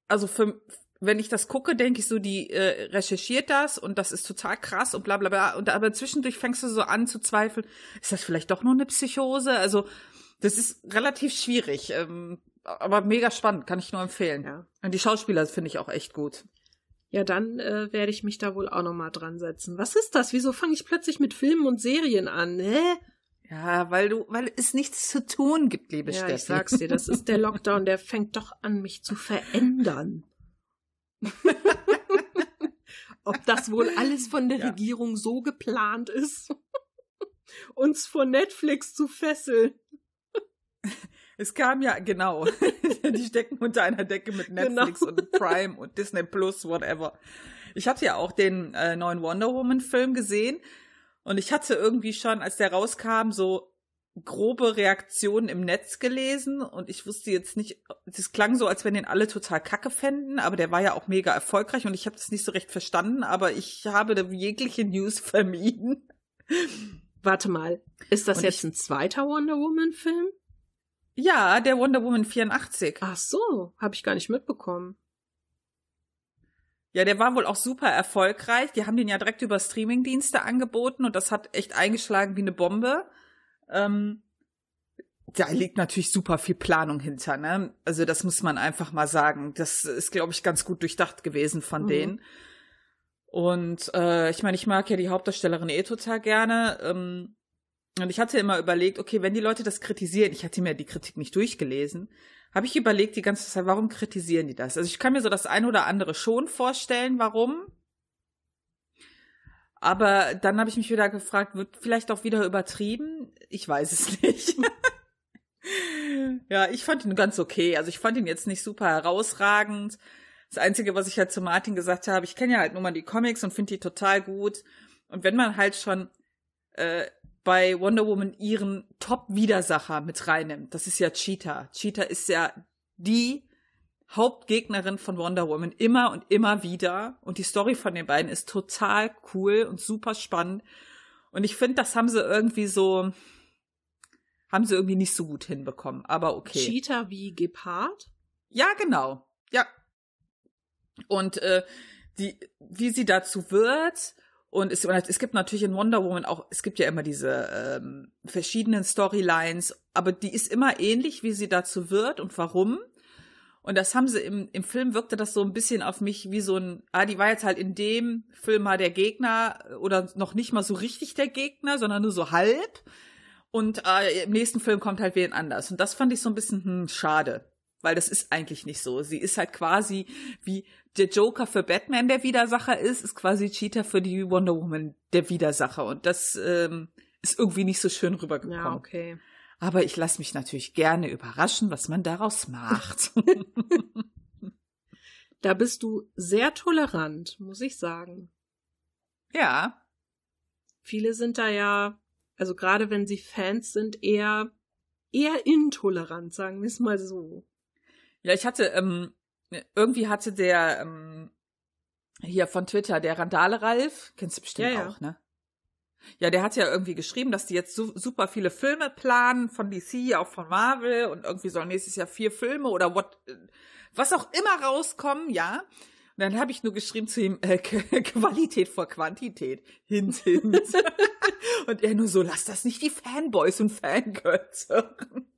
also für, wenn ich das gucke, denke ich so, die äh, recherchiert das und das ist total krass und bla bla bla. Und aber zwischendurch fängst du so an zu zweifeln, ist das vielleicht doch nur eine Psychose? Also das ist relativ schwierig, ähm, aber mega spannend, kann ich nur empfehlen. Ja. Und die Schauspieler finde ich auch echt gut. Ja, dann äh, werde ich mich da wohl auch noch mal dran setzen. Was ist das? Wieso fange ich plötzlich mit Filmen und Serien an? Hä? Ja, weil du, weil es nichts zu tun gibt, liebe Ja, Steffi. ich sag's dir, das ist der Lockdown, der fängt doch an, mich zu verändern. Ob das wohl alles von der Ja. Regierung so geplant ist, uns vor Netflix zu fesseln. Es kam ja, genau. die stecken unter einer Decke mit Netflix Genau. und Prime und Disney Plus, whatever. Ich hatte ja auch den äh, neuen Wonder Woman-Film gesehen und ich hatte irgendwie schon, als der rauskam, so grobe Reaktionen im Netz gelesen und ich wusste jetzt nicht, das klang so, als wenn den alle total kacke fänden, aber der war ja auch mega erfolgreich und ich habe das nicht so recht verstanden, aber ich habe jegliche News vermieden. Warte mal, ist das und jetzt ich, ein zweiter Wonder Woman-Film? Ja, der Wonder Woman 84. Ach so, habe ich gar nicht mitbekommen. Ja, der war wohl auch super erfolgreich. Die haben den ja direkt über Streamingdienste angeboten und das hat echt eingeschlagen wie eine Bombe. Ähm, da liegt natürlich super viel Planung hinter, ne? Also das muss man einfach mal sagen. Das ist, glaube ich, ganz gut durchdacht gewesen von mhm. denen. Und äh, ich meine, ich mag ja die Hauptdarstellerin eh total gerne. Ähm, und ich hatte immer überlegt, okay, wenn die Leute das kritisieren, ich hatte mir die Kritik nicht durchgelesen, habe ich überlegt die ganze Zeit, warum kritisieren die das? Also ich kann mir so das eine oder andere schon vorstellen, warum. Aber dann habe ich mich wieder gefragt, wird vielleicht auch wieder übertrieben? Ich weiß es nicht. ja, ich fand ihn ganz okay. Also ich fand ihn jetzt nicht super herausragend. Das Einzige, was ich halt zu Martin gesagt habe, ich kenne ja halt nur mal die Comics und finde die total gut. Und wenn man halt schon äh, bei Wonder Woman ihren Top-Widersacher mit reinnimmt. Das ist ja Cheetah. Cheetah ist ja die Hauptgegnerin von Wonder Woman immer und immer wieder. Und die Story von den beiden ist total cool und super spannend. Und ich finde, das haben sie irgendwie so, haben sie irgendwie nicht so gut hinbekommen. Aber okay. Cheetah wie Gepard? Ja, genau. Ja. Und äh, die, wie sie dazu wird, und es, es gibt natürlich in Wonder Woman auch, es gibt ja immer diese ähm, verschiedenen Storylines, aber die ist immer ähnlich, wie sie dazu wird und warum. Und das haben sie im, im Film wirkte das so ein bisschen auf mich wie so ein, ah, die war jetzt halt in dem Film mal der Gegner oder noch nicht mal so richtig der Gegner, sondern nur so halb. Und äh, im nächsten Film kommt halt wen anders. Und das fand ich so ein bisschen hm, schade weil das ist eigentlich nicht so. Sie ist halt quasi wie der Joker für Batman der Widersacher ist, ist quasi Cheetah für die Wonder Woman der Widersacher. Und das ähm, ist irgendwie nicht so schön rübergekommen. Ja, okay. Aber ich lasse mich natürlich gerne überraschen, was man daraus macht. da bist du sehr tolerant, muss ich sagen. Ja. Viele sind da ja, also gerade wenn sie Fans sind, eher eher intolerant, sagen wir es mal so. Ja, ich hatte, ähm, irgendwie hatte der ähm, hier von Twitter, der Randale Ralf, kennst du bestimmt ja, auch, ne? Ja, der hat ja irgendwie geschrieben, dass die jetzt su super viele Filme planen von DC, auch von Marvel und irgendwie sollen nächstes Jahr vier Filme oder what, was auch immer rauskommen, ja. Und dann habe ich nur geschrieben zu ihm, äh, Qualität vor Quantität. Hint, hint. und er nur so, lass das nicht die Fanboys und Fangirls hören.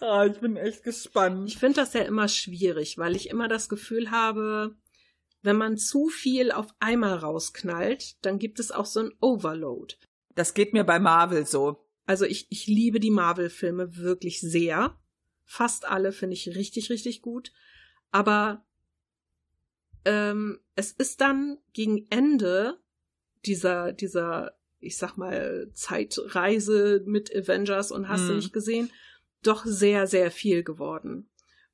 Ah, ich bin echt gespannt. Ich finde das ja immer schwierig, weil ich immer das Gefühl habe, wenn man zu viel auf einmal rausknallt, dann gibt es auch so ein Overload. Das geht mir bei Marvel so. Also ich, ich liebe die Marvel-Filme wirklich sehr. Fast alle finde ich richtig, richtig gut. Aber ähm, es ist dann gegen Ende dieser, dieser, ich sag mal, Zeitreise mit Avengers und hast hm. du nicht gesehen, doch sehr, sehr viel geworden.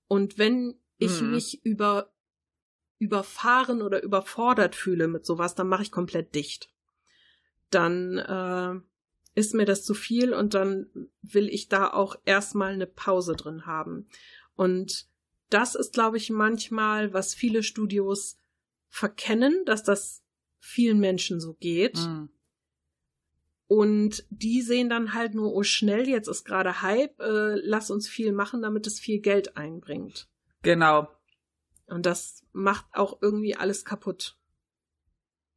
Und wenn ich hm. mich über überfahren oder überfordert fühle mit sowas, dann mache ich komplett dicht. Dann äh, ist mir das zu viel und dann will ich da auch erstmal eine Pause drin haben. Und das ist, glaube ich, manchmal, was viele Studios verkennen, dass das vielen Menschen so geht. Mhm. Und die sehen dann halt nur, oh schnell, jetzt ist gerade Hype, äh, lass uns viel machen, damit es viel Geld einbringt. Genau. Und das macht auch irgendwie alles kaputt.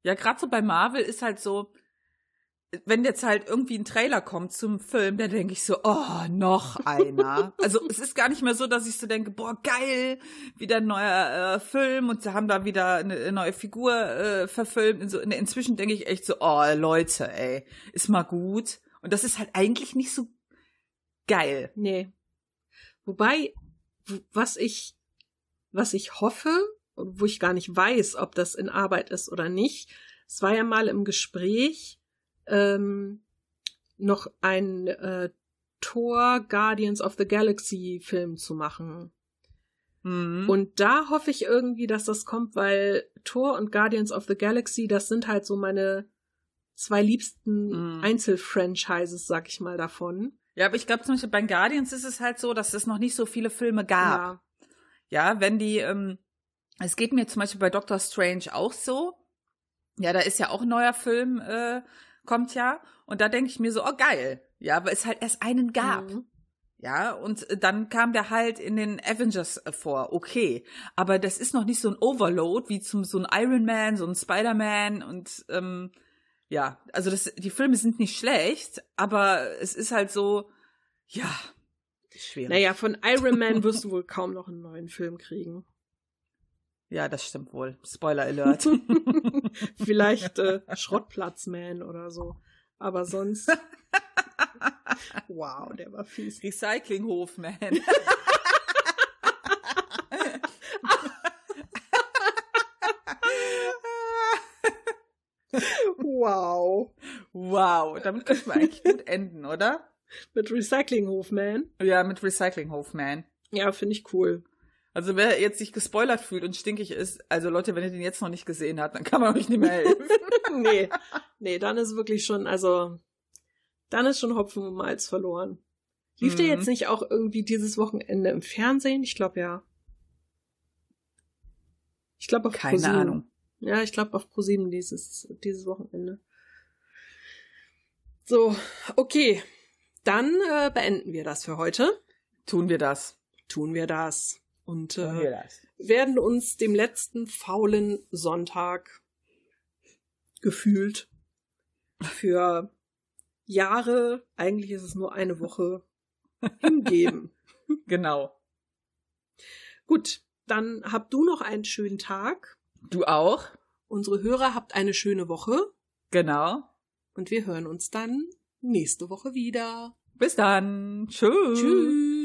Ja, gerade so bei Marvel ist halt so, wenn jetzt halt irgendwie ein Trailer kommt zum Film, dann denke ich so, oh, noch einer. also es ist gar nicht mehr so, dass ich so denke, boah, geil, wieder ein neuer äh, Film und sie haben da wieder eine, neue Figur äh, verfilmt. So, inzwischen denke ich echt so, oh, Leute, ey, ist mal gut. Und das ist halt eigentlich nicht so geil. Nee. Wobei, was ich, was ich hoffe, wo ich gar nicht weiß, ob das in Arbeit ist oder nicht, es war ja mal im Gespräch, ähm, noch ein äh, Thor Guardians of the Galaxy Film zu machen. Mhm. Und da hoffe ich irgendwie, dass das kommt, weil Thor und Guardians of the Galaxy, das sind halt so meine zwei liebsten Mhm. Einzelfranchises, sag ich mal, davon. Ja, aber ich glaube zum Beispiel bei Guardians ist es halt so, dass es noch nicht so viele Filme gab. Ja. Ja, wenn die, ähm, es geht mir zum Beispiel bei Doctor Strange auch so. Ja, da ist ja auch ein neuer Film, äh, kommt ja. Und da denke ich mir so, oh geil. Ja, weil es halt erst einen gab. Mhm. Ja, und äh, dann kam der halt in den Avengers äh, vor, okay. Aber das ist noch nicht so ein Overload wie zum so ein Iron Man, so ein Spider-Man und ähm, ja, also das, die Filme sind nicht schlecht, aber es ist halt so, ja, schwierig. Naja, von Iron Man wirst du wohl kaum noch einen neuen Film kriegen. Ja, das stimmt wohl. Spoiler Alert. Vielleicht äh, Schrottplatzman oder so. Aber sonst. wow, der war fies. Recyclinghofman. Wow. wow, damit könnten wir eigentlich gut enden, oder? Mit Recyclinghofman. Ja, mit Recyclinghofman. Ja, finde ich cool. Also wer jetzt sich gespoilert fühlt und stinkig ist, also Leute, wenn ihr den jetzt noch nicht gesehen habt, dann kann man euch nicht mehr helfen. nee, nee, dann ist wirklich schon, also, dann ist schon Hopfen und Malz verloren. Lief der Mhm. jetzt nicht auch irgendwie dieses Wochenende im Fernsehen? Ich glaube ja. Ich glaube auf Keine ProSieben. Ahnung. Ja, ich glaube auf ProSieben dieses, dieses Wochenende. So, okay. Dann äh, beenden wir das für heute. Tun wir das. Tun wir das. Und äh, werden uns dem letzten faulen Sonntag gefühlt für Jahre, eigentlich ist es nur eine Woche, hingeben. Genau. Gut, dann habt du noch einen schönen Tag. Du auch? Unsere Hörer habt eine schöne Woche Genau. und wir hören uns dann nächste Woche wieder. Bis dann. Tschüss. Tschüss.